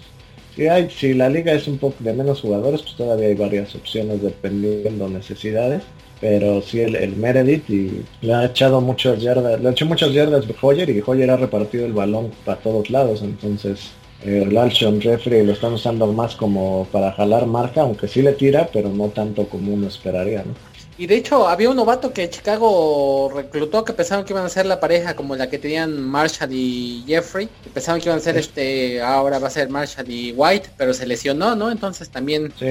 Sí, hay, si la liga es un poco de menos jugadores, pues todavía hay varias opciones dependiendo necesidades pero sí el, Meredith y le ha echado muchas yardas, le ha hecho muchas yardas Hoyer y Hoyer ha repartido el balón para todos lados, entonces el Alshon Jeffrey lo están usando más como para jalar marca, aunque sí le tira, pero no tanto como uno esperaría, ¿no? Y de hecho había un novato que Chicago reclutó que pensaban que iban a ser la pareja como la que tenían Marshall y Jeffrey. pensaban que iban a ser este, ahora va a ser Marshall y White, pero se lesionó, ¿no? Entonces también... Sí,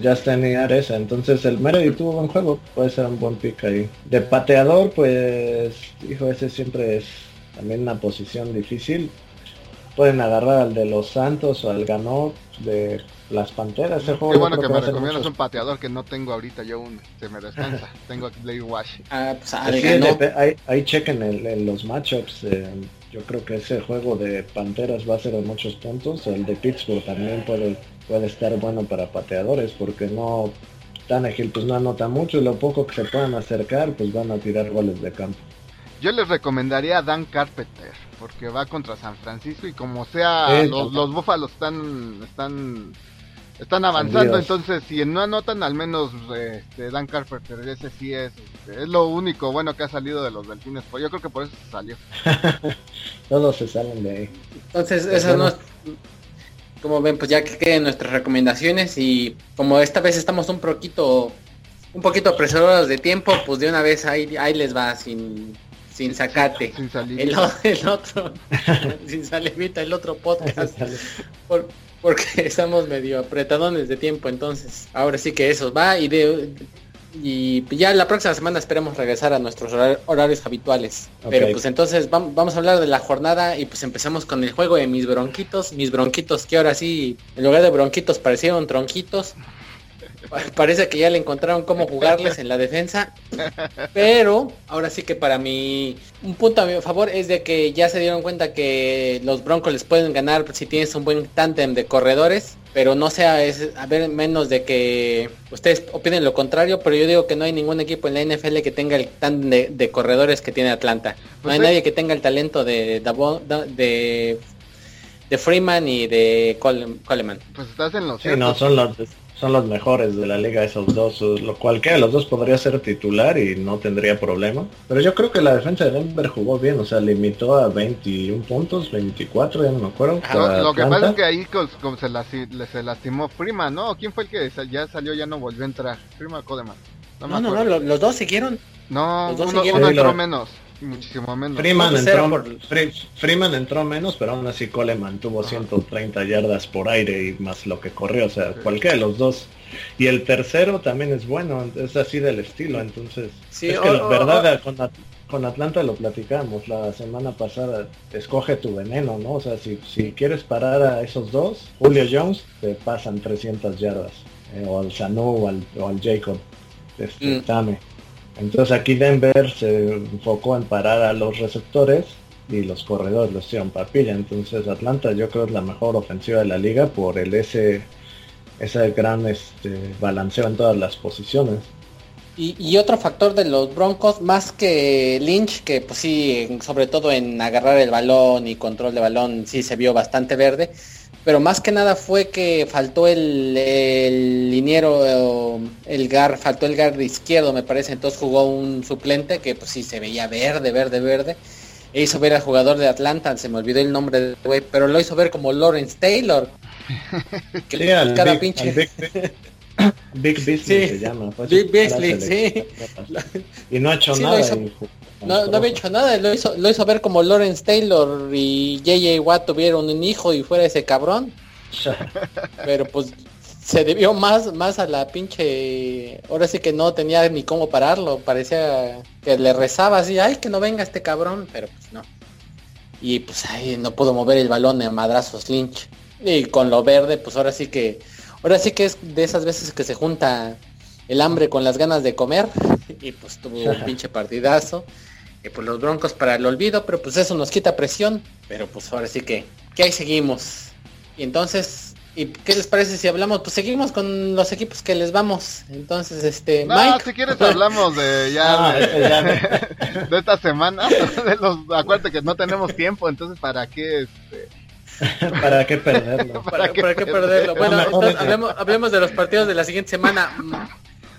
ya tenía esa. Entonces el Meredith tuvo buen juego, puede ser un buen pick ahí. De pateador, pues, hijo, ese siempre es también una posición difícil. Pueden agarrar al de los Santos o al Ganot de las Panteras. Ese juego Qué bueno que me recomiendas un pateador que no tengo ahorita yo un se me descansa. tengo Blade Wash. Ah, pues ahí, chequen el, los matchups. Eh, yo creo que ese juego de Panteras va a ser de muchos puntos. El de Pittsburgh también puede, puede estar bueno para pateadores porque no Tannehill pues no anota mucho y lo poco que se puedan acercar pues van a tirar goles de campo. Yo les recomendaría a Dan Carpenter porque va contra San Francisco y como sea los, los búfalos están están están avanzando, entonces si no anotan al menos este, Dan Carpenter, ese sí es, este, es lo único bueno que ha salido de los delfines, pues yo creo que por eso se salió. Todos se salen de ahí. Entonces eso no es, como ven, pues ya que queden nuestras recomendaciones y como esta vez estamos un poquito un poquito apresurados de tiempo, pues de una vez ahí, ahí les va sin sin sacate. Sin, el, el, otro, sin salivita, el otro podcast. Por, porque estamos medio apretadones de tiempo, entonces ahora sí que eso va y de y ya la próxima semana esperemos regresar a nuestros horarios habituales. Pero pues entonces vamos a hablar de la jornada y pues empezamos con el juego de mis bronquitos, mis bronquitos que ahora sí, en lugar de bronquitos parecieron tronquitos. Parece que ya le encontraron cómo jugarles en la defensa. Pero ahora sí que para mí un punto a mi favor es de que ya se dieron cuenta que los Broncos les pueden ganar si tienes un buen tándem de corredores. Pero no sea es, a ver menos de que ustedes opinen lo contrario, pero yo digo que no hay ningún equipo en la NFL que tenga el tándem de, corredores que tiene Atlanta. No pues hay nadie que tenga el talento de, de, de Freeman y de Coleman. Pues estás en los sí, no, son los son los mejores de la liga esos dos, lo cualquiera de los dos podría ser titular y no tendría problema. Pero yo creo que la defensa de Denver jugó bien, o sea, limitó a 21 puntos, 24, ya no me acuerdo. lo, que pasa es que ahí como se, se, lastimó Prima, ¿no? ¿Quién fue el que ya salió, ya no volvió a entrar? Prima Codeman. No, no, no, los dos siguieron. No, uno, entró menos. Muchísimo menos. Freeman entró, por- Fre- Freeman entró menos, pero aún así Cole mantuvo 130 yardas por aire y más lo que corrió, o sea, cualquiera de los dos. Y el tercero también es bueno, es así del estilo, entonces... Sí, es que la verdad, con, At- con Atlanta lo platicamos la semana pasada, escoge tu veneno, ¿no? O sea, si, si quieres parar a esos dos, Julio Jones, te pasan 300 yardas, eh, o al Sanu o al, o al Jacob, este, Mm. Tame. Entonces aquí Denver se enfocó en parar a los receptores y los corredores los hicieron papilla. Entonces Atlanta yo creo es la mejor ofensiva de la liga por el ese ese gran este balanceo en todas las posiciones. Y, otro factor de los Broncos, más que Lynch, que pues sí, sobre todo en agarrar el balón y control de balón, sí se vio bastante verde, pero más que nada fue que faltó el, el liniero, el gar, faltó el guard izquierdo, me parece, entonces jugó un suplente que pues sí se veía verde, verde, verde. E hizo ver al jugador de Atlanta, se me olvidó el nombre del güey, pero lo hizo ver como Lawrence Taylor. Que Sí, al cada Big, pinche... Big, Big Beasley Sí, se llama. fue Big Beasley, de- Y no ha hecho Sí, lo nada. hizo- No, no había hecho nada, lo hizo, lo hizo ver como Lawrence Taylor y JJ Watt tuvieron un hijo y fuera ese cabrón. Pero pues se debió más, más a la pinche... Ahora sí que no tenía ni cómo pararlo. Parecía que le rezaba así, ay, que no venga este cabrón. Pero pues no. Y pues ahí no pudo mover el balón de madrazos Lynch. Y con lo verde, pues ahora sí que... Ahora sí que es de esas veces que se junta el hambre con las ganas de comer. Y pues tuvo un pinche partidazo. Y pues los broncos para el olvido, pero pues eso nos quita presión. Pero pues ahora sí que, que ahí seguimos. Y entonces, ¿y qué les parece si hablamos? Pues seguimos con los equipos que les vamos. Entonces, este, No, Mike. si quieres hablamos de ya Ah, de, este ya de esta semana. De los, acuérdate que no tenemos tiempo, entonces para qué este, ¿Para qué perderlo? ¿Para, qué para qué perder? perderlo? Bueno, entonces hablemos, hablemos de los partidos de la siguiente semana.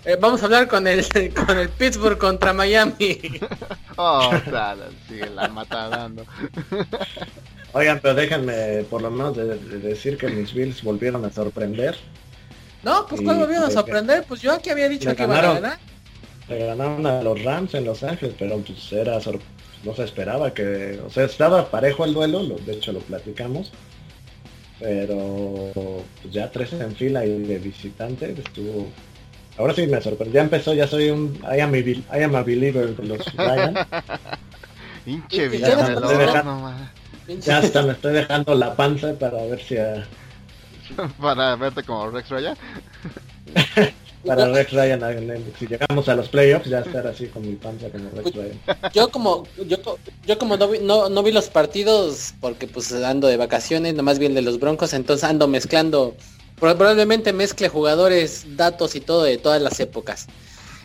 Eh, vamos a hablar con el con el Pittsburgh contra Miami. Oh, o sea, sigue la mata dando. Oigan, pero déjenme por lo menos de, de decir que mis Bills volvieron a sorprender. No, pues cuál volvieron a de- sorprender, pues yo aquí había dicho que iban a ganaron. ganar. Le ganaron a los Rams en Los Ángeles, pero pues era sor- no se esperaba que, o sea, estaba parejo el duelo, lo- de hecho lo platicamos, pero pues, ya tres en fila y de visitante estuvo. Ahora sí me sorprendió, ya empezó, ya soy un I am a, I am a believer con los Giants. Hinche ya de- hasta me estoy dejando la panza para ver si a, Para verte como Rex Ryan. para Rex Ryan, el- si llegamos a los playoffs, ya estar así con mi panza como Rex Ryan. Yo como yo, yo como no vi, no, no vi los partidos porque pues ando de vacaciones, nomás vi el de los Broncos, entonces ando mezclando, probablemente mezcle jugadores, datos y todo de todas las épocas.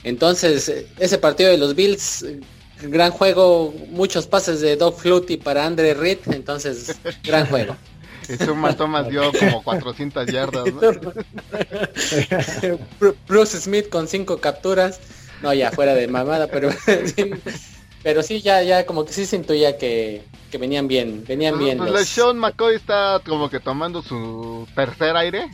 Entonces, eh, ese partido de los Bills, eh, gran juego, muchos pases de Doug Flutie para Andre Reed, entonces, gran juego. Suma Thomas dio como 400 yardas. Bruce Smith con cinco capturas. No, ya fuera de mamada, pero pero sí ya ya como que sí se intuía que, que venían bien, venían bien. pues, los- Sean McCoy está como que tomando su tercer aire.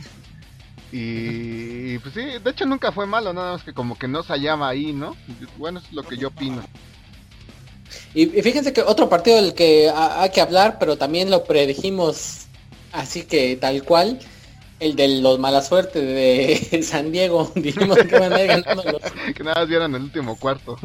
Y, y, pues sí, de hecho nunca fue malo, nada más que como que no se hallaba ahí, ¿no? Bueno, es lo que yo opino. Y, y fíjense que otro partido del que ha- hay que hablar, pero también lo predijimos así que tal cual, el de los mala suerte de San Diego, dijimos que van a ir ganando los Que nada más vieron el último cuarto.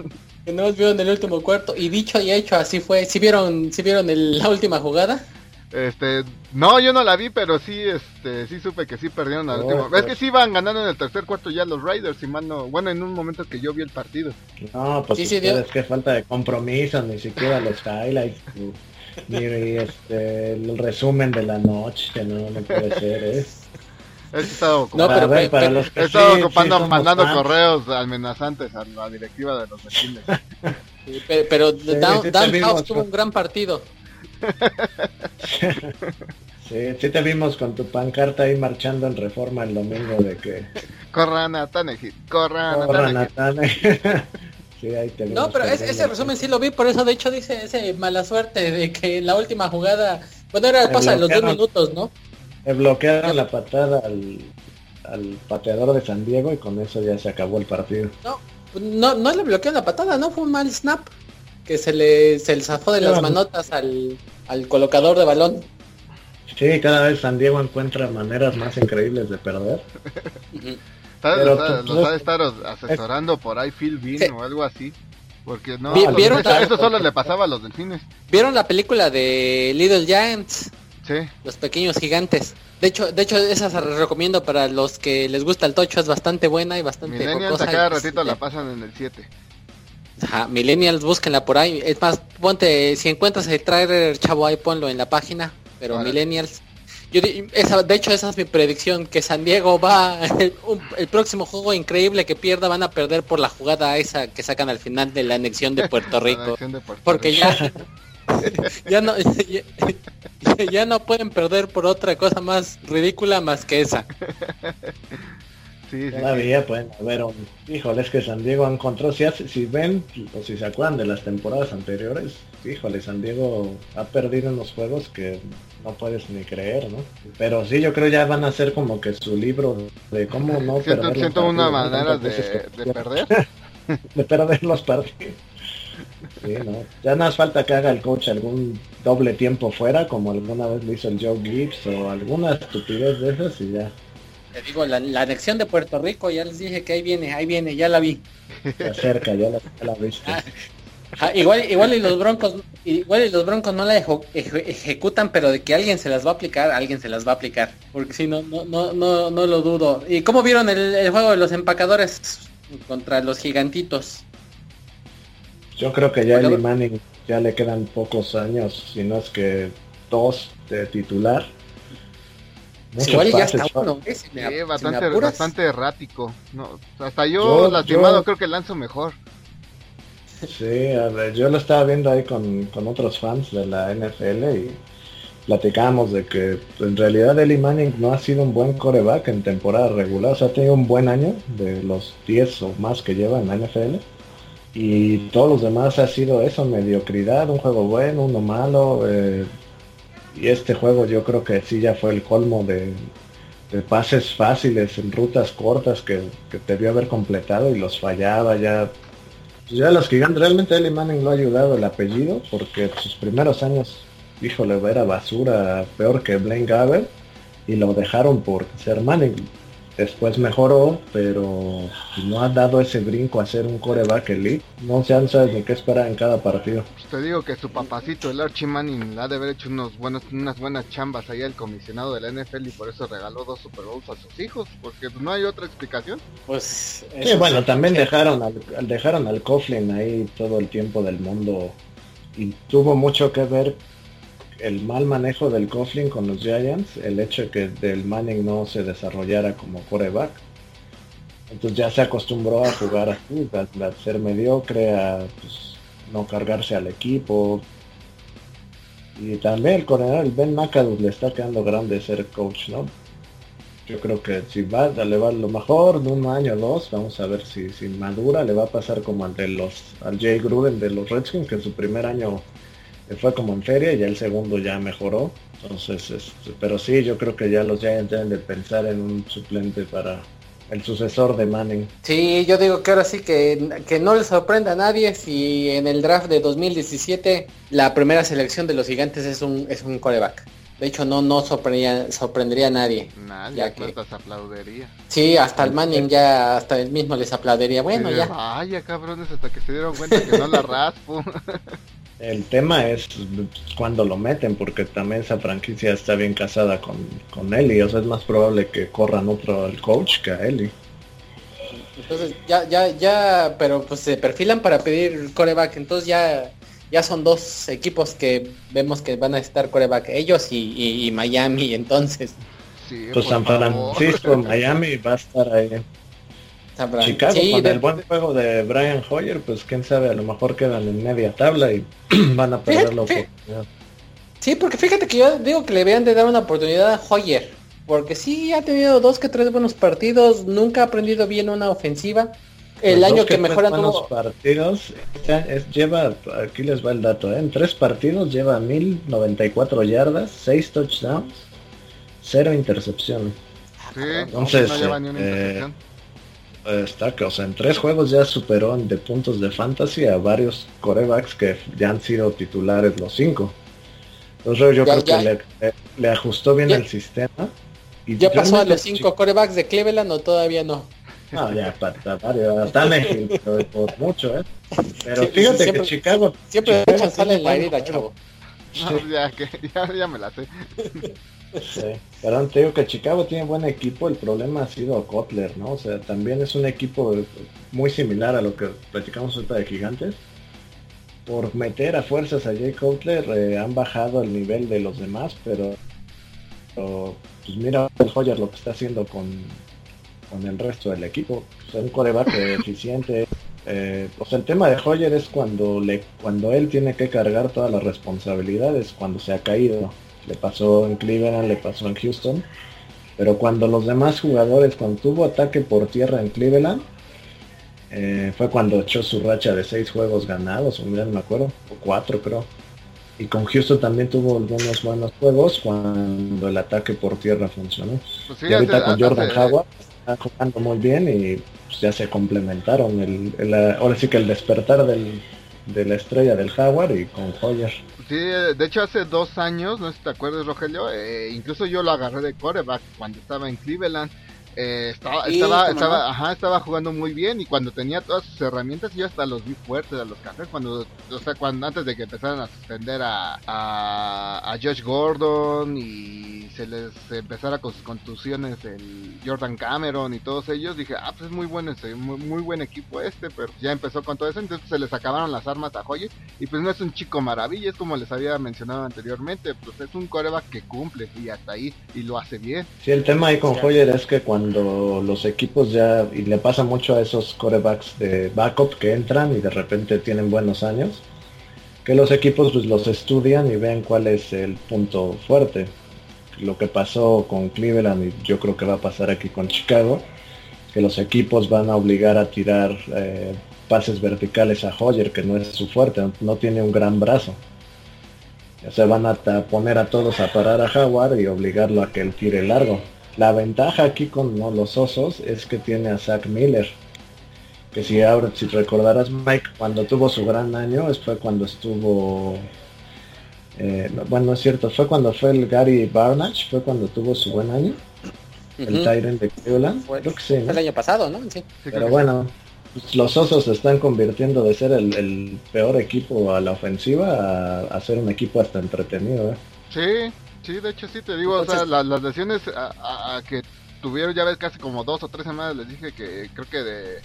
que no nos vieron en el último cuarto y dicho y hecho así fue. Si vieron, si vieron el- la última jugada? Este, no, yo no la vi, pero sí, este, sí supe que sí perdieron al Oh, último. pues. Es que sí iban ganando en el tercer cuarto ya los Raiders, y mano, bueno, en un momento que yo vi el partido. No, pues Sí, sí, ustedes, dio- qué falta de compromiso, ni siquiera los highlights, ni, ni, este, el resumen de la noche, no, no puede ser, ¿eh? He estado No, ocupando, Para pero- ver, para pero- los que he estado sí- ocupando sí mandando fans. correos amenazantes a la directiva de los vecinos. Pero, pero Dan, sí Dan House tuvo un gran partido. Sí, sí te vimos con tu pancarta ahí marchando en reforma el domingo de que Corran a Tannehill, corran a corran a Tannehill. Tane. Sí, ahí te No, pero ese, resumen sí lo vi, por eso de hecho dice ese mala suerte de que en la última jugada, bueno era el paso de los dos minutos, ¿no? Le bloquearon la patada al, al pateador de San Diego y con eso ya se acabó el partido. No, no, no le bloqueó la patada, no fue un mal snap. que se le, se le zafó de las manotas al, al colocador de balón. Sí, cada vez San Diego encuentra maneras más increíbles de perder. Pero los ha de estar asesorando por ahí Phil Bean o algo así. Porque no, ¿Vieron eso, solo le pasaba a los delfines. ¿Vieron la película de Little Giants? Sí. Los pequeños gigantes. De hecho, de hecho esa se recomiendo para los que les gusta el tocho, es bastante buena y bastante Millennials a cada ratito la pasan en el 7. Ajá, Millennials, búsquenla por ahí. Es más, ponte, si encuentras el trailer chavo ahí, ponlo en la página. Pero Millennials, yo, esa, de hecho, esa es mi predicción, que San Diego va, el, próximo juego increíble que pierda van a perder por la jugada esa que sacan al final de la anexión de Puerto Rico. porque ya, ya no ya, no pueden perder por otra cosa más ridícula más que esa. Sí, Todavía pueden haber un... Híjole, es que San Diego encontró, si, si ven o si se acuerdan de las temporadas anteriores, híjole, San Diego ha perdido en los juegos que no puedes ni creer, ¿no? Pero sí, yo creo ya van a ser como que su libro de cómo no siento, perder siento una manera de, perder. de perder los partidos. Sí, ¿no? Ya no hace falta que haga el coach algún doble tiempo fuera, como alguna vez lo hizo el Joe Gibbs o alguna estupidez de esas y ya. Te digo, la, anexión de Puerto Rico, ya les dije que ahí viene, ahí viene, ya la vi. Se acerca, ya la, ya viste. Ah, igual, igual y los broncos, igual y los broncos no la ejecutan, pero de que alguien se las va a aplicar, alguien se las va a aplicar. Porque si no, no, no, no, no lo dudo. ¿Y cómo vieron el, juego de los empacadores contra los gigantitos? Yo creo que ya el Manning ya le quedan pocos años, si no es que dos de titular. igual ya está uno, ¿eh? bastante, bastante errático. No, hasta yo, lastimado creo que lanzo mejor. Sí, a ver, yo lo estaba viendo ahí con, otros fans de la NFL y platicamos de que en realidad Eli Manning no ha sido un buen coreback en temporada regular, o sea, ha tenido un buen año de los 10 o más que lleva en la NFL y todos los demás ha sido eso, mediocridad, un juego bueno, uno malo eh, y este juego yo creo que sí ya fue el colmo de, pases fáciles en rutas cortas que, que debió haber completado y los fallaba ya ya los gigantes, realmente Eli Manning lo ha ayudado el apellido, porque sus primeros años, híjole, era basura, peor que Blaine Gabbert, y lo dejaron por ser Manning. Después mejoró, pero no ha dado ese brinco a ser un coreback elite. No se han sabido ni qué esperar en cada partido. Pues te digo que su papacito, el Archie Manning, ha de haber hecho unos buenos, unas buenas chambas ahí al comisionado de la NFL y por eso regaló dos Super Bowls a sus hijos, porque no hay otra explicación. Pues sí, bueno, también dejaron al, dejaron al Coughlin ahí todo el tiempo del mundo y tuvo mucho que ver el mal manejo del Coughlin con los Giants, el hecho de que del Manning no se desarrollara como coreback. Entonces ya se acostumbró a jugar así, a, ser mediocre, a pues, no cargarse al equipo. Y también el coronel Ben McAdoo le está quedando grande ser coach, ¿no? Yo creo que si va, le va lo mejor de un año o dos, vamos a ver si, si madura, le va a pasar como al de los, al Jay Gruden de los Redskins, que en su primer año fue como en feria y ya el segundo ya mejoró. Entonces, este, pero sí, yo creo que ya los Giants deben de pensar en un suplente para el sucesor de Manning. Sí, yo digo que ahora sí que, que no le sorprenda a nadie si en el draft de 2017 la primera selección de los gigantes es un, es un coreback. De hecho, no, no sorprendería, sorprendería a nadie. Nadie, ya que... aplaudiría. Sí, hasta el Manning ya, hasta el mismo les aplaudiría. Bueno, ya. Vaya, cabrones, hasta que se dieron cuenta que no la raspo. El tema es cuando lo meten, porque también esa franquicia está bien casada con, con Eli. O sea, es más probable que corran otro al coach que a Eli. Entonces, ya, ya, ya, pero pues se perfilan para pedir coreback. Entonces ya, ya son dos equipos que vemos que van a estar coreback. Ellos y, Miami, entonces. pues San Francisco, Miami va a estar ahí. Chicago con el buen juego de Brian Hoyer, pues quién sabe, a lo mejor quedan en media tabla y van a perder la oportunidad. Sí, porque fíjate que yo digo que le vean de dar una oportunidad a Hoyer, porque sí ha tenido dos que tres buenos partidos, nunca ha aprendido bien una ofensiva. El pues año que, mejor buenos partidos, es, lleva, aquí les va el dato, ¿eh? en tres partidos lleva 1094 yardas, 6 touchdowns, 0 intercepciones. Sí, Entonces, no lleva ni una eh, intercepción está que, o sea, en tres juegos ya superó de puntos de fantasy a varios corebacks que ya han sido titulares los cinco. Entonces yo creo que le, ajustó bien el sistema. Y ¿Ya pasó a los cinco corebacks de Cleveland o todavía no? No, ya, para, para, por mucho, ¿eh? Pero fíjate que Chicago... Siempre sale en la herida, chavo. No, ya, que, ya, ya me la sé. Sí, pero te digo que Chicago tiene buen equipo, el problema ha sido Kotler, ¿no? O sea, también es un equipo muy similar a lo que platicamos ahorita de Gigantes. Por meter a fuerzas a Jay Kotler eh, han bajado el nivel de los demás, pero, pues mira el Hoyer lo que está haciendo con, con el resto del equipo. O un coreback eficiente. Eh, pues el tema de Hoyer es cuando le cuando él tiene que cargar todas las responsabilidades, cuando se ha caído le pasó en Cleveland, le pasó en Houston. Pero cuando los demás jugadores, cuando tuvo ataque por tierra en Cleveland, eh, fue cuando echó su racha de seis juegos ganados, o no me acuerdo, o cuatro creo. Y con Houston también tuvo algunos buenos juegos cuando el ataque por tierra funcionó. Pues y ahorita con Jordan Howard está jugando muy bien y pues, ya se complementaron. El, ahora sí que el despertar del, de la estrella del Howard y con Hoyer. Sí, de hecho hace dos años, no sé si te acuerdas Rogelio, eh, incluso yo lo agarré de coreback cuando estaba en Cleveland. Eh, estaba, estaba, estaba, ajá, estaba jugando muy bien y cuando tenía todas sus herramientas yo hasta los vi fuertes a los cafés cuando, o sea, cuando antes de que empezaran a suspender a, a, Josh Gordon y se les empezara con sus contusiones el Jordan Cameron y todos ellos, dije, ah, pues es muy bueno ese, muy, muy buen equipo este, pero ya empezó con todo eso, entonces se les acabaron las armas a Hoyer y pues no es un chico maravilla, es como les había mencionado anteriormente, pues es un coreback que cumple y hasta ahí y lo hace bien. Sí, el tema ahí con Hoyer es que cuando cuando los equipos ya, y le pasa mucho a esos corebacks de backup que entran y de repente tienen buenos años, que los equipos pues los estudian y ven cuál es el punto fuerte. Lo que pasó con Cleveland y yo creo que va a pasar aquí con Chicago, que los equipos van a obligar a tirar eh, pases verticales a Hoyer, que no es su fuerte, no tiene un gran brazo. Se van a poner a todos a parar a Howard y obligarlo a que él tire largo. La ventaja aquí con los osos es que tiene a Zach Miller. Que si ahora, si recordarás Mike, cuando tuvo su gran año, fue cuando estuvo eh, bueno, es cierto, fue cuando fue el Gary Barnage, fue cuando tuvo su buen año. El Tyrant de Cleveland. Creo que sí. El año pasado, ¿no? Sí. Pero bueno, pues, los osos se están convirtiendo de ser el, peor equipo a la ofensiva a, ser un equipo hasta entretenido. ¿eh? Sí, Sí, de hecho sí te digo, o sea, las lesiones a, que tuvieron, ya ves, casi como dos o tres semanas, les dije que creo que de,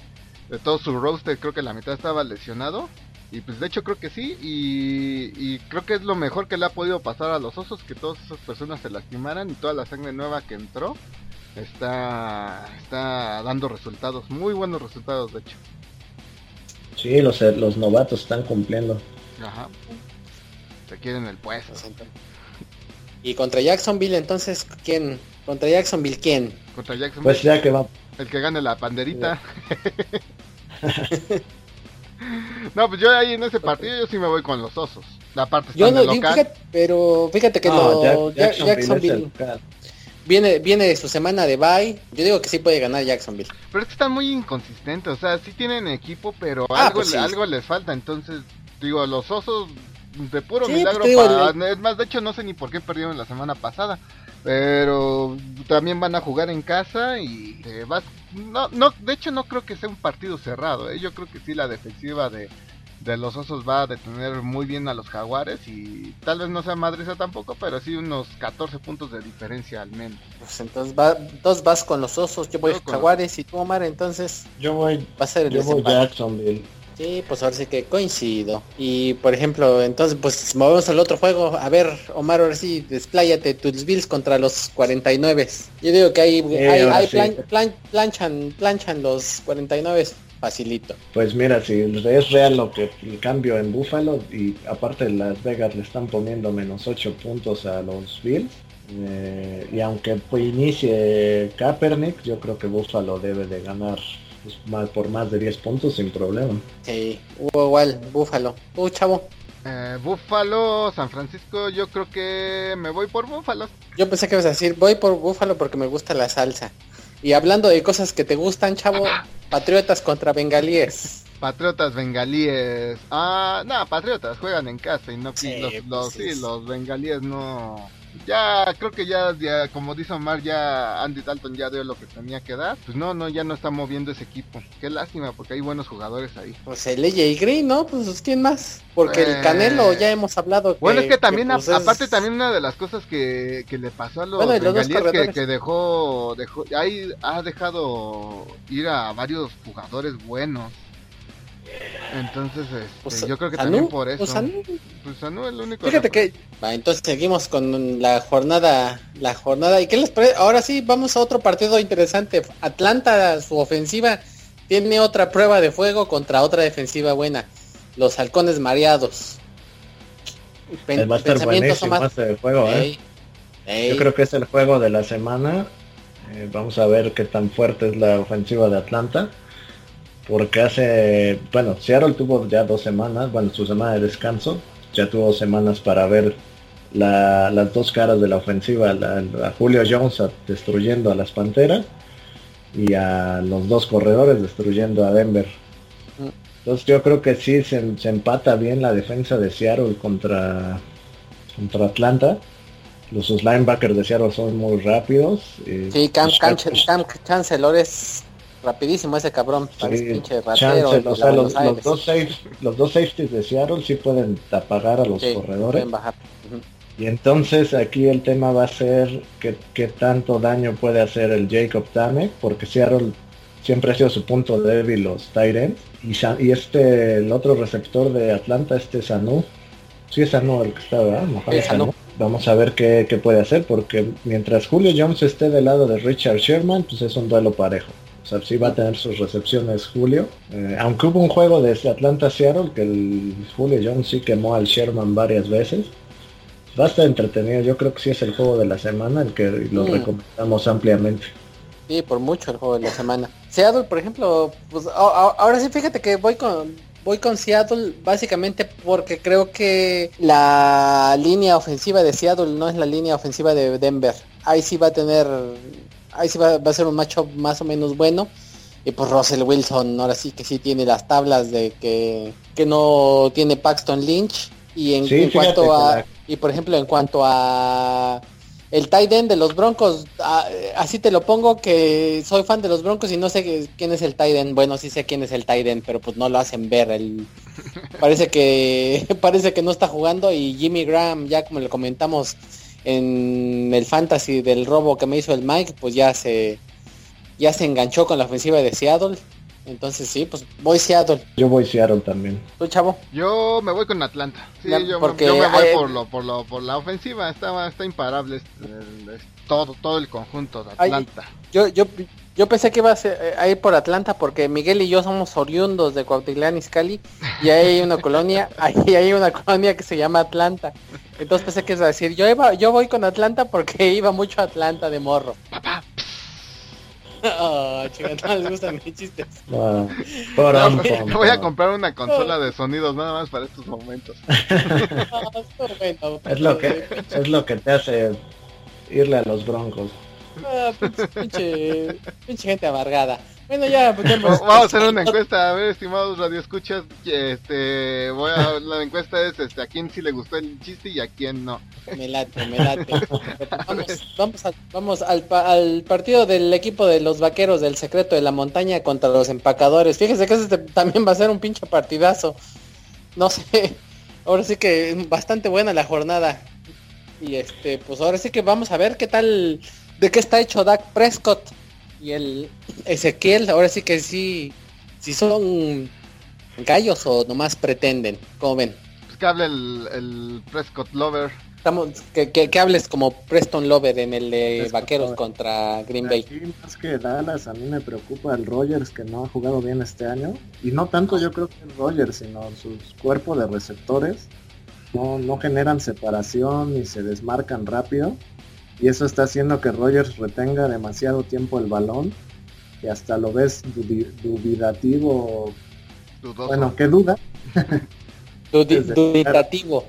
de todo su roster, creo que la mitad estaba lesionado. Y pues de hecho creo que sí, y, creo que es lo mejor que le ha podido pasar a los osos, que todas esas personas se lastimaran y toda la sangre nueva que entró está, está dando resultados, muy buenos resultados de hecho. Sí, los, los novatos están cumpliendo. Ajá. Se quieren el puesto. Y contra Jacksonville, entonces, ¿quién? ¿Contra Jacksonville quién? Contra Jacksonville. Pues ya que va. El que gane la panderita. no, pues yo ahí en ese partido yo sí me voy con los osos. La parte yo no, Fíjate, pero fíjate que no, Jacksonville, viene viene de su semana de bye. Yo digo que sí puede ganar Jacksonville. Pero es que están muy inconsistentes, o sea, sí tienen equipo, pero ah, algo, pues algo les falta, entonces digo, los osos de puro milagro. Es más, de hecho no sé ni por qué perdieron la semana pasada. Pero también van a jugar en casa y vas... No, no, de hecho no creo que sea un partido cerrado. ¿eh? Yo creo que sí la defensiva de, de los Osos va a detener muy bien a los Jaguares y tal vez no sea Madrid tampoco, pero sí unos 14 puntos de diferencia al menos. Pues entonces va, dos vas con los Osos, yo voy a Jaguares y tú Omar, entonces yo voy va a ser el yo voy Jacksonville. Sí, pues ahora sí que coincido. Y por ejemplo, entonces pues movemos al otro juego. A ver, Omar, ahora sí, despláyate tus Bills contra los 49. Yo digo que ahí, hay, planchan, planchan los 49 facilito. Pues mira, si es real lo que el cambio en Buffalo y aparte Las Vegas le están poniendo menos 8 puntos a los Bills. Eh, y aunque pues, inicie Kaepernick, yo creo que Buffalo debe de ganar pues, por más de 10 puntos sin problema. Sí, igual, Búfalo. Uh, chavo. Eh, Búfalo, San Francisco, yo creo que me voy por Búfalo. Yo pensé que ibas a decir, voy por Búfalo porque me gusta la salsa. Y hablando de cosas que te gustan, chavo, Patriotas contra Bengalíes. Patriotas bengalíes. Ah, no, patriotas juegan en casa y no Sí, los, los, pues, sí, los bengalíes no. Ya, creo que ya, ya, como dice Omar, ya Andy Dalton ya dio lo que tenía que dar. Pues no, no, ya no está moviendo ese equipo. Qué lástima, porque hay buenos jugadores ahí. Pues el AJ Green, ¿no? Pues ¿quién más? Porque Eh. el Canelo ya hemos hablado que, Bueno, es que también, pues, a- aparte también una de las cosas que, que le pasó a los Bueno, que, que dejó, dejó, ahí ha dejado ir a varios jugadores buenos. Entonces, este, pues, yo creo que también por eso. pues, Sanu. Pues es el único. Fíjate que Va, entonces seguimos con la jornada, la jornada. ¿Y qué les parece? Ahora sí, vamos a otro partido interesante. Atlanta, su ofensiva, tiene otra prueba de fuego contra otra defensiva buena. Los halcones mareados. Pen- Va a estar pensamientos buenísimo nomás. este juego, ¿eh? Ey, ey. Yo creo que es el juego de la semana. Eh, vamos a ver qué tan fuerte es la ofensiva de Atlanta. Porque hace, bueno, Seattle tuvo ya dos semanas, bueno, su semana de descanso. Ya tuvo semanas para ver la- las dos caras de la ofensiva. la- a Julio Jones destruyendo a las Panteras y a los dos corredores destruyendo a Denver. Entonces yo creo que sí se, se empata bien la defensa de Seattle contra, contra Atlanta. Los sus linebackers de Seattle son muy rápidos. y Sí, Cam, los Cam- Packers- Cam Chancellor es rapidísimo ese cabrón. Parece sí, pinche ratero o sea, los, dos safe- los dos safeties de Seattle sí pueden apagar a los Sí, corredores. Y entonces aquí el tema va a ser qué, qué tanto daño puede hacer el Jacob Dame, porque Seattle siempre ha sido su punto débil los ends. Y, y este, el otro receptor de Atlanta, este Sanu, sí es Sanu el que está, ¿verdad? Mohamed Sí, Sanu. Sanu. Vamos a ver qué, qué puede hacer, porque mientras Julio Jones esté del lado de Richard Sherman, pues es un duelo parejo. O sea, sí va a tener sus recepciones Julio. Eh, aunque hubo un juego desde Atlanta a Seattle que el Julio Jones sí quemó al Sherman varias veces. Va a estar entretenido, yo creo que sí es el juego de la semana, el que lo Mm. recomendamos ampliamente. Sí, por mucho el juego de la semana. Seattle, por ejemplo, pues ahora sí fíjate que voy con voy con Seattle básicamente porque creo que la línea ofensiva de Seattle no es la línea ofensiva de Denver. Ahí sí va a tener ahí sí va, va a ser un macho más o menos bueno. Y pues Russell Wilson ahora sí que sí tiene las tablas de que, que no tiene Paxton Lynch. Y en, Sí, en fíjate cuanto a y por ejemplo en cuanto a el tight end de los Broncos, así te lo pongo que soy fan de los Broncos y no sé quién es el tight end. Bueno, sí sé quién es el tight end, pero pues no lo hacen ver. El, parece que parece que no está jugando y Jimmy Graham, ya como le comentamos en el fantasy del robo que me hizo el Mike, pues ya se ya se enganchó con la ofensiva de Seattle. Entonces sí, pues voy Seattle. Yo voy Seattle también. ¿Tú, chavo? Yo me voy con Atlanta. Sí, yo, me- porque yo me voy hay- por lo, por lo, por la ofensiva. Está, está imparable. es- el- es todo, todo el conjunto de Ay, Atlanta. Yo, yo, yo pensé que iba a, ser- eh, a ir por Atlanta porque Miguel y yo somos oriundos de Cuautitlán Izcalli y ahí hay una colonia, ahí hay una colonia que se llama Atlanta. Entonces pensé que iba a decir, yo iba, yo voy con Atlanta porque iba mucho a Atlanta de morro. Oh, chica, no les gustan mis chistes. No, voy a comprar una consola de sonidos nada más para estos momentos. Es lo que es lo que te hace irle a los Broncos. Ah, pinche, pinche, pinche gente amargada. Bueno, ya, pues, ya Vamos a hacer una encuesta, a ver, estimados radioescuchas, este, voy a, la encuesta es, este, a quién sí le gustó el chiste y a quién no. Me late, me late. Vamos, vamos, al, vamos al, al partido del equipo de los vaqueros del secreto de la montaña contra los empacadores. Fíjese que este también va a ser un pinche partidazo. No sé. Ahora sí que bastante buena la jornada. Y este, pues ahora sí que vamos a ver qué tal, de qué está hecho Dak Prescott y el Ezequiel. Ahora sí que sí, si son gallos o nomás pretenden. Como ven? Pues que hable el, el Prescott Lover. Estamos, que, que, que hables como Preston Lover en el de Preston Vaqueros Lover. contra Green Bay. Aquí más que Dallas, a mí me preocupa el Rogers que no ha jugado bien este año. Y no tanto yo creo que el Rogers, sino sus cuerpos de receptores. No, no generan separación ni se desmarcan rápido. Y eso está haciendo que Rogers retenga demasiado tiempo el balón. Y hasta lo ves dubitativo. Dudoso. Bueno, ¿qué duda? Dudi- Dubitativo.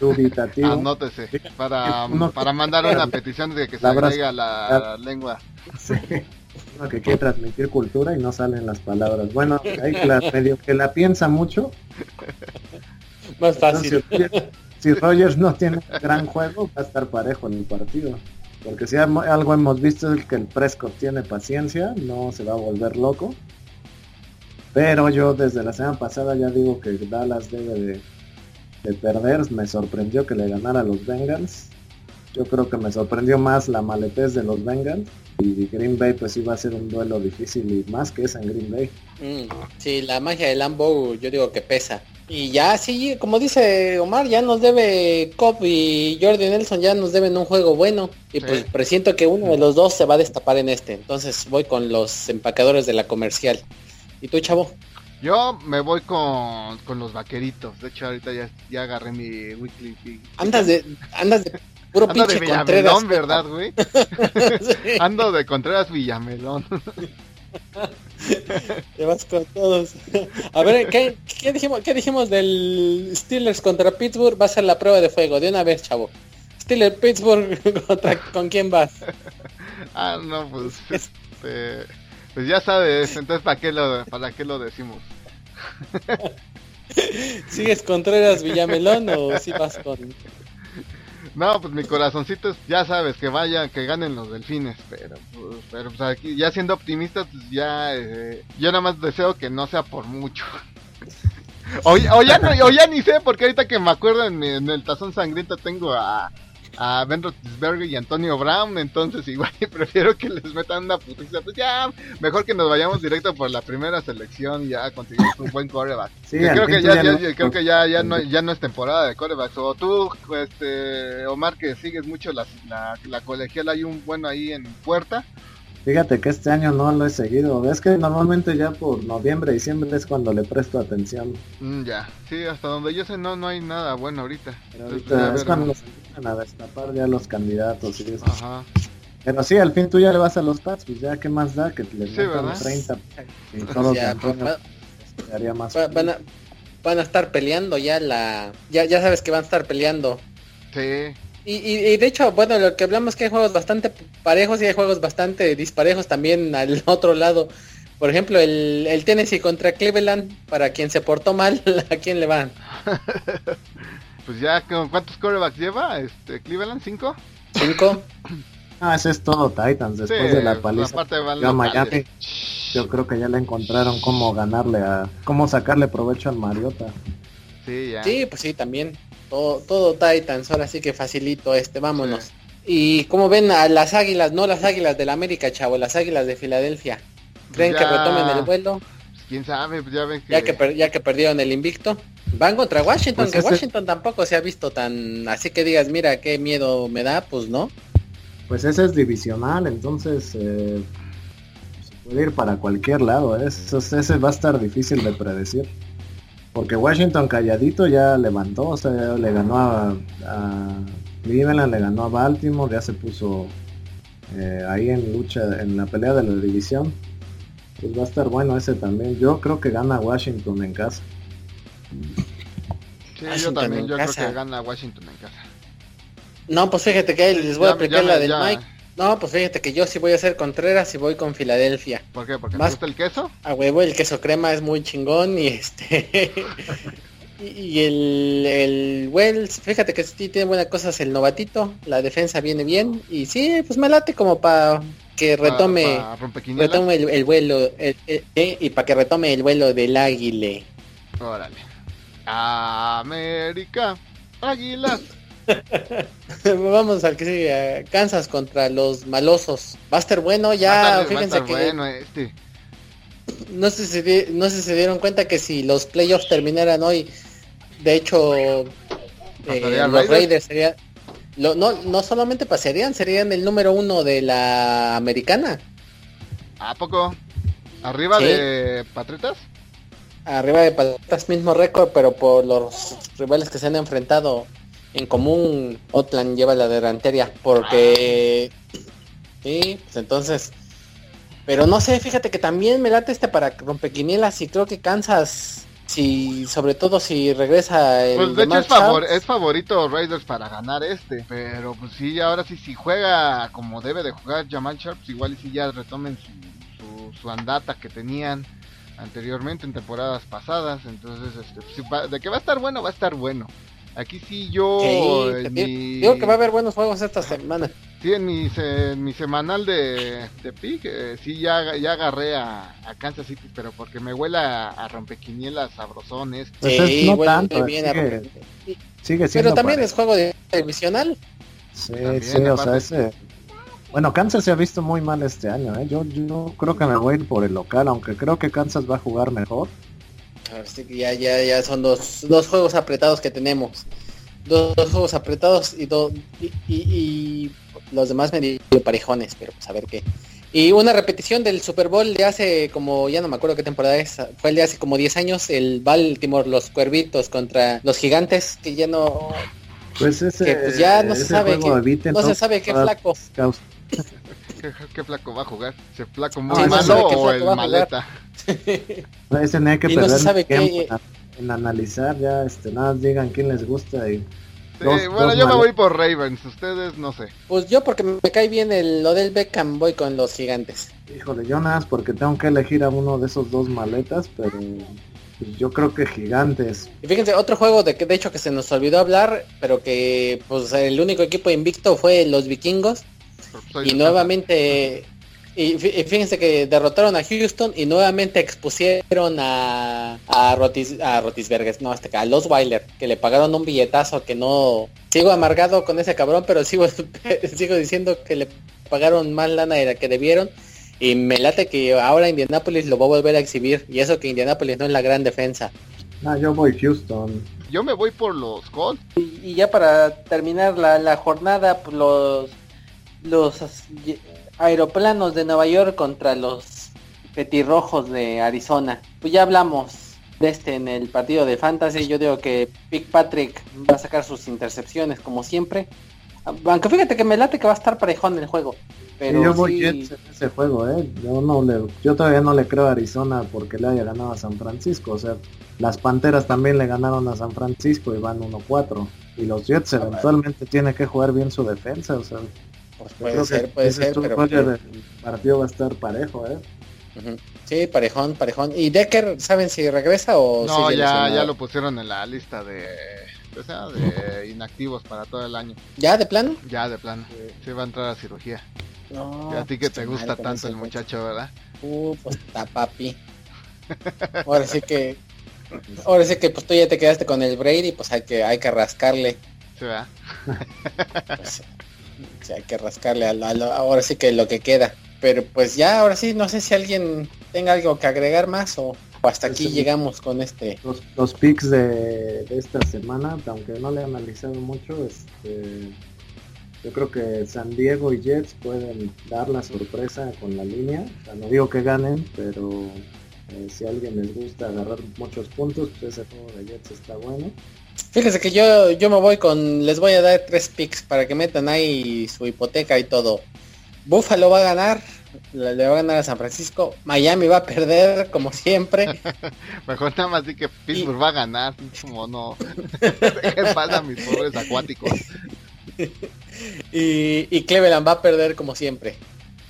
Dubitativo. Anótese, para, para mandar una petición de que se La agrega la lengua. Sí. Uno que quiere transmitir cultura y no salen las palabras. Bueno, hay que la, medio que la piensa mucho. Más fácil. Si, Rogers, no tiene gran juego, va a estar parejo en el partido. Porque si algo hemos visto es que el Prescott tiene paciencia, no se va a volver loco. Pero yo desde la semana pasada ya digo que Dallas debe de, perder. Me sorprendió que le ganara a los Bengals. Yo creo que me sorprendió más la maletez de los Bengals. Y Green Bay pues iba a ser un duelo difícil y más que es en Green Bay. Mm, sí, la magia de Lambo yo digo que pesa. Y ya sí, como dice Omar, ya nos debe Cobb y Jordi Nelson ya nos deben un juego bueno. Y pues presiento que uno de los dos se va a destapar en este. Entonces voy con los empacadores de la comercial. ¿Y tú, chavo? Yo me voy con, los vaqueritos. De hecho, ahorita ya, ya agarré mi weekly. Andas de, andas de puro Ando de Villamelón, ¿verdad, güey? Ando de Contreras Villamelón. Te vas con todos. A ver, ¿qué, dijimos, ¿qué dijimos del Steelers contra Pittsburgh? Va a ser la prueba de fuego, de una vez, chavo. Steelers Pittsburgh contra con quién vas? Ah, no, pues este pues ya sabes, entonces ¿para qué lo, para qué lo decimos? ¿Sigues Contreras Villamelón o si vas con...? No, pues mi corazoncito es, ya sabes, que vayan, que ganen los delfines, pero pues, pero pues aquí, ya siendo optimistas, pues ya, eh, yo nada más deseo que no sea por mucho. o, o ya ni sé, porque ahorita que me acuerdo en el tazón sangriento tengo a, a Ben Roethlisberger y Antonio Brown, entonces igual prefiero que les metan una putiza, pues ya, mejor que nos vayamos directo por la primera selección y ya conseguimos un buen coreback. creo que ya, creo que ya, ya no, ya no es temporada de corebacks, o tú, este, Omar, que sigues mucho la, la, la colegial, hay un bueno ahí en puerta, Fíjate que este año no lo he seguido. Es que normalmente ya por noviembre, diciembre es cuando le presto atención. Mm, ya, sí, hasta donde yo sé no no hay nada bueno ahorita. Pero ahorita es cuando se empiezan a destapar ya los candidatos y eso. Ajá. Pero sí, al fin tú ya le vas a los Pats, pues ya qué más da que le sí, 30 y ya, pues, más van, a, van a estar peleando ya la ya ya sabes que van a estar peleando. Sí. Y, de hecho, bueno, lo que hablamos que hay juegos bastante parejos y hay juegos bastante disparejos también al otro lado. Por ejemplo, el, el Tennessee contra Cleveland, para quien se portó mal, ¿a quién le van? pues ya, ¿cuántos corebacks lleva este Cleveland? ¿Cinco? ¿Cinco? Ah, ese es todo Titans, después de la paliza. yo creo que ya le encontraron cómo ganarle a... cómo sacarle provecho al Mariota. Sí, ya. Sí, pues sí, también. Todo, todo Titans, ahora sí que facilito este, vámonos. Y como ven a las águilas, no las águilas de la América, chavo, las águilas de Filadelfia. ¿Creen que retomen el vuelo? Pues, quién sabe, ya ven que... Ya que, ya que perdieron el invicto. Van contra Washington, pues que Washington tampoco se ha visto tan... Así que digas, mira, qué miedo me da, pues no. Pues ese es divisional, entonces... Eh, se puede ir para cualquier lado, ¿eh? ese va a estar difícil de predecir. Porque Washington calladito ya levantó, o sea, le ganó a, Cleveland, le ganó a Baltimore, ya se puso eh, ahí en lucha, en la pelea de la división. Pues va a estar bueno ese también. Yo creo que gana Washington en casa. Sí, yo también, yo creo que gana Washington en casa. No, pues fíjate que les voy a aplicar la del Mike. No, pues fíjate que yo sí voy a hacer Contreras y voy con Filadelfia. ¿Por qué? ¿Porque ¿Más? gusta el queso? A huevo, el queso crema es muy chingón y este... y el, el Wells, fíjate que sí tiene buenas cosas el novatito, la defensa viene bien y sí, pues me late como para que retome, retome el, vuelo eh, y para que retome el vuelo del águile. Órale. América, águilas. Vamos al que sigue. Kansas contra los malosos. Va a estar bueno ya. fíjense que. Este. No sé, si, no sé si se dieron cuenta que si los playoffs terminaran hoy, de hecho, eh, los Raiders serían. No, no solamente pasarían, serían el número uno de la americana. ¿A poco? ¿Arriba de Patriotas? Arriba de Patriotas, mismo récord, pero por los rivales que se han enfrentado en común Otland lleva la delantera porque sí, pues entonces pero no sé, fíjate que también me late este para rompequinielas y creo que Kansas si sobre todo si regresa el pues de hecho es, favor, es, favorito Raiders para ganar este pero pues sí ahora sí si juega como debe de jugar Jamal Sharps igual y si ya retomen su, su, andata que tenían anteriormente en temporadas pasadas entonces este, de que va a estar bueno va a estar bueno aquí sí yo digo que va a haber buenos juegos esta semana Sí, en mi, mi semanal de, de pick, eh, sí, ya, ya agarré a, a, Kansas City, pero porque me huele a, a rompequinielas sabrosones. Pues sí, no tanto, bien sigue, sigue siendo Pero también es juego de divisional. Sí, sí, o sea, ese... Bueno, Kansas se ha visto muy mal este año, ¿eh? Yo, yo creo que me voy a ir por el local, aunque creo que Kansas va a jugar mejor. Así que ya, ya, ya son dos, dos juegos apretados que tenemos. Dos, juegos apretados y, dos y, y los demás medio parejones, pero pues a ver qué. Y una repetición del Super Bowl de hace como, ya no me acuerdo qué temporada es, fue el de hace como 10 años, el Baltimore, los cuervitos contra los gigantes, que ya no... Pues ese, pues ya no se sabe, que, no se sabe qué flaco. ¿Qué, flaco va a jugar? ¿Se flaco muy malo o el maleta? Ese no hay que perder no se sabe qué... en analizar ya, este, nada, digan quién les gusta y bueno, yo me voy por Ravens, ustedes no sé. Pues yo porque me cae bien el, lo del Beckham, voy con los gigantes. Híjole, yo nada porque tengo que elegir a uno de esos dos maletas, pero pues, yo creo que gigantes. Y fíjense, otro juego de que de hecho que se nos olvidó hablar, pero que pues el único equipo invicto fue los vikingos. y nuevamente y fíjense que derrotaron a Houston y nuevamente expusieron a, a, Rotis, a Rotisberger, no, este, a Los Weiler, que le pagaron un billetazo que no... Sigo amargado con ese cabrón, pero sigo, sigo diciendo que le pagaron más lana de la que debieron. Y me late que ahora Indianapolis lo va a volver a exhibir. Y eso que Indianapolis no es la gran defensa. Ah, yo voy Houston. Yo me voy por los Colts. Y, ya para terminar la, la jornada, pues, los los aeroplanos de Nueva York contra los petirrojos de Arizona. Pues ya hablamos de este en el partido de Fantasy. Yo digo que Pick Patrick va a sacar sus intercepciones como siempre. Aunque fíjate que me late que va a estar parejón el juego. Pero yo voy en ese juego, ¿eh? Yo, no le, yo todavía no le creo a Arizona porque le haya ganado a San Francisco. O sea, las Panteras también le ganaron a San Francisco y van 1-4. Y los Jets eventualmente tienen que jugar bien su defensa. O sea, pues puede ser, puede ser, pero... El partido va a estar parejo, ¿eh? Sí, parejón, parejón. ¿Y Decker, saben si regresa o No, ya, ya lo pusieron en la lista de, o sea, de inactivos para todo el año. ¿Ya de plano? Ya de plano. Se va a entrar a cirugía. No, a ti que te gusta tanto el muchacho, ¿verdad? Uh, pues está papi. Ahora sí que ahora sí que pues tú ya te quedaste con el Brady, pues hay que hay que rascarle. Sí, ¿verdad? Pues, hay que rascarle a, ahora sí que lo que queda. Pero pues ya, ahora sí, no sé si alguien tenga algo que agregar más o, hasta aquí pues, llegamos con este. Los, los picks de, esta semana, aunque no le he analizado mucho, este, yo creo que San Diego y Jets pueden dar la sorpresa con la línea. no digo que ganen, pero eh, si a alguien les gusta agarrar muchos puntos, pues ese juego de Jets está bueno. Fíjense que yo, yo me voy con, les voy a dar tres picks para que metan ahí su hipoteca y todo. Buffalo va a ganar, le va a ganar a San Francisco. Miami va a perder, como siempre. Mejor nada más di que Pittsburgh va a ganar, como no. ¿Qué pasa mis pobres acuáticos? y, y Cleveland va a perder, como siempre.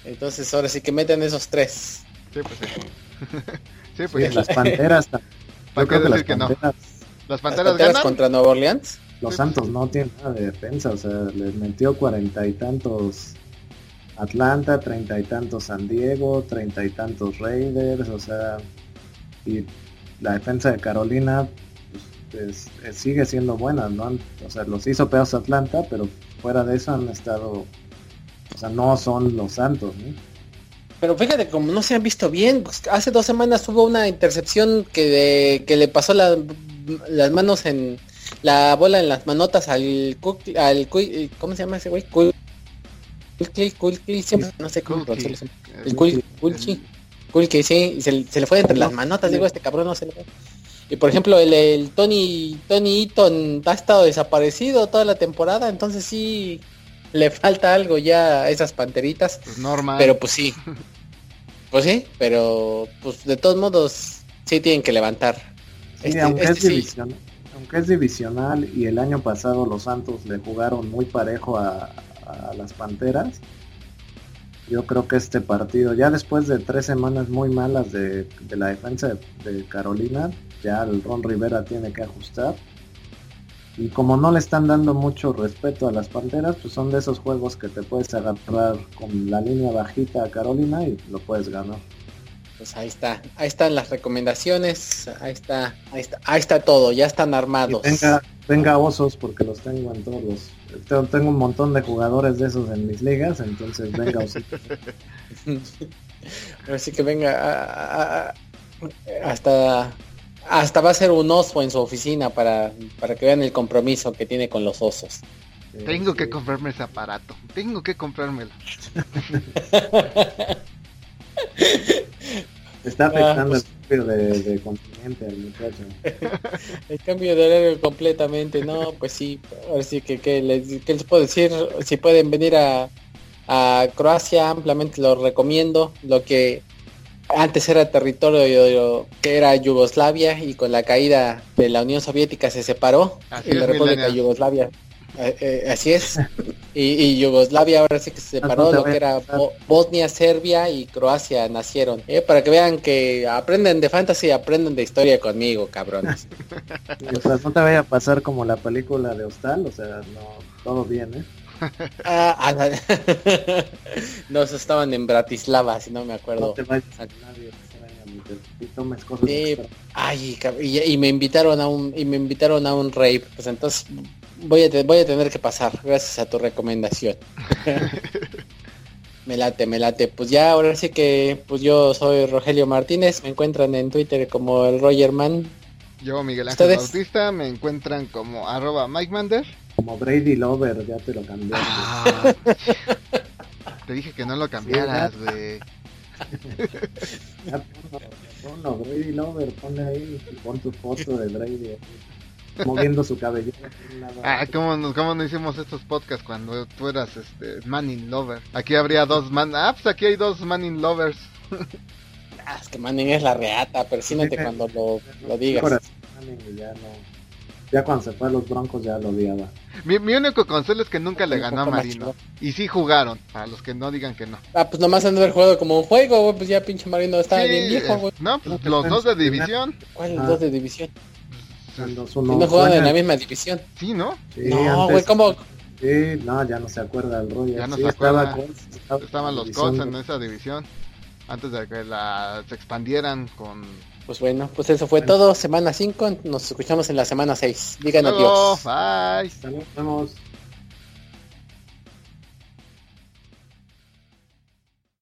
Entonces ahora sí que meten esos tres. Sí, pues sí. sí, pues las panteras. ¿Para qué decir que no? ¿Las Panteras, contra Nueva Orleans? Los Santos no tienen nada de defensa, o sea, les metió cuarenta y tantos Atlanta, treinta y tantos San Diego, treinta y tantos Raiders, o sea, y la defensa de Carolina pues, sigue siendo buena, ¿no? O sea, los hizo pedazos Atlanta, pero fuera de eso han estado, o sea, no son los Santos, ¿no? Pero fíjate, como no se han visto bien, pues, hace dos semanas hubo una intercepción que, que le pasó la las manos en la bola en las manotas al al ¿cómo se llama ese güey? no sé cómo el Kulki, sí, se, se, le fue entre las manotas, digo, este cabrón no se le fue. Y por ejemplo, el, el Tony Tony Eaton ha estado desaparecido toda la temporada, entonces sí le falta algo ya a esas panteritas. Pues normal. Pero pues sí. Pues sí, pero pues de todos modos sí tienen que levantar. Este, aunque, es este aunque es divisional y el año pasado los Santos le jugaron muy parejo a, las Panteras, yo creo que este partido, ya después de tres semanas muy malas de, la defensa de, Carolina, ya el Ron Rivera tiene que ajustar. Y como no le están dando mucho respeto a las Panteras, pues son de esos juegos que te puedes agarrar con la línea bajita a Carolina y lo puedes ganar pues ahí está, ahí están las recomendaciones, ahí está, ahí está, ahí está todo, ya están armados. Venga, venga osos porque los tengo en todos. Tengo un montón de jugadores de esos en mis ligas, entonces venga osos. Así que venga, hasta hasta va a ser un oso en su oficina para, para que vean el compromiso que tiene con los osos. Tengo que comprarme ese aparato, tengo que comprármelo. Está ah, afectando el pues. cambio de, continente al muchacho. el cambio de horario completamente, no, pues sí, ahora sí que, que, les, les puedo decir, si pueden venir a, a Croacia, ampliamente lo recomiendo, lo que antes era territorio que era Yugoslavia y con la caída de la Unión Soviética se separó y la República de Yugoslavia eh, eh, así es. Y, Yugoslavia ahora sí que se separó, lo que era Bosnia, Serbia y Croacia nacieron. Eh, para que vean que aprenden de fantasy, aprenden de historia conmigo, cabrones. no te vaya a pasar como la película de Hostal, o sea, no, todo bien, ¿eh? Ah, ah no, estaban en Bratislava, si no me acuerdo. ay, y, me invitaron a un y me invitaron a un rave, pues entonces voy a, voy a tener que pasar, gracias a tu recomendación. me late, me late. Pues ya ahora sí que pues yo soy Rogelio Martínez, me encuentran en Twitter como el Roger Man. Yo Miguel Ángel Bautista, me encuentran como arroba Mike Mander. Como Brady Lover, ya te lo cambié. Ah, te dije que no lo cambiaras, güey. Ponlo, Brady Lover, ponle ahí, pon tu foto de Brady moviendo su cabello. Ah, ¿cómo, no hicimos estos podcasts cuando tú eras este Manning Lover? Aquí habría dos man... Ah, pues aquí hay dos Manning Lovers. ah, es que Manning es la reata, persínate cuando lo, lo digas. ya, no, ya cuando se fue a los Broncos ya lo odiaba. Mi, mi único consuelo es que nunca le ganó a Marino. Y sí jugaron, para los que no digan que no. Ah, pues nomás han de haber jugado como un juego, Pues ya pinche Marino está bien viejo, güey. No, pues los dos de división. ¿Cuál los dos de división? No juegan en la misma división. Sí, ¿no? no, güey, ¿cómo? Sí, no, ya no se acuerda el rollo. Ya no se acuerda. Estaban los Colts en esa división. Antes de que la, se expandieran con... Pues bueno, pues eso fue todo. Semana 5. Nos escuchamos en la semana 6. Digan adiós. Bye. Nos vemos.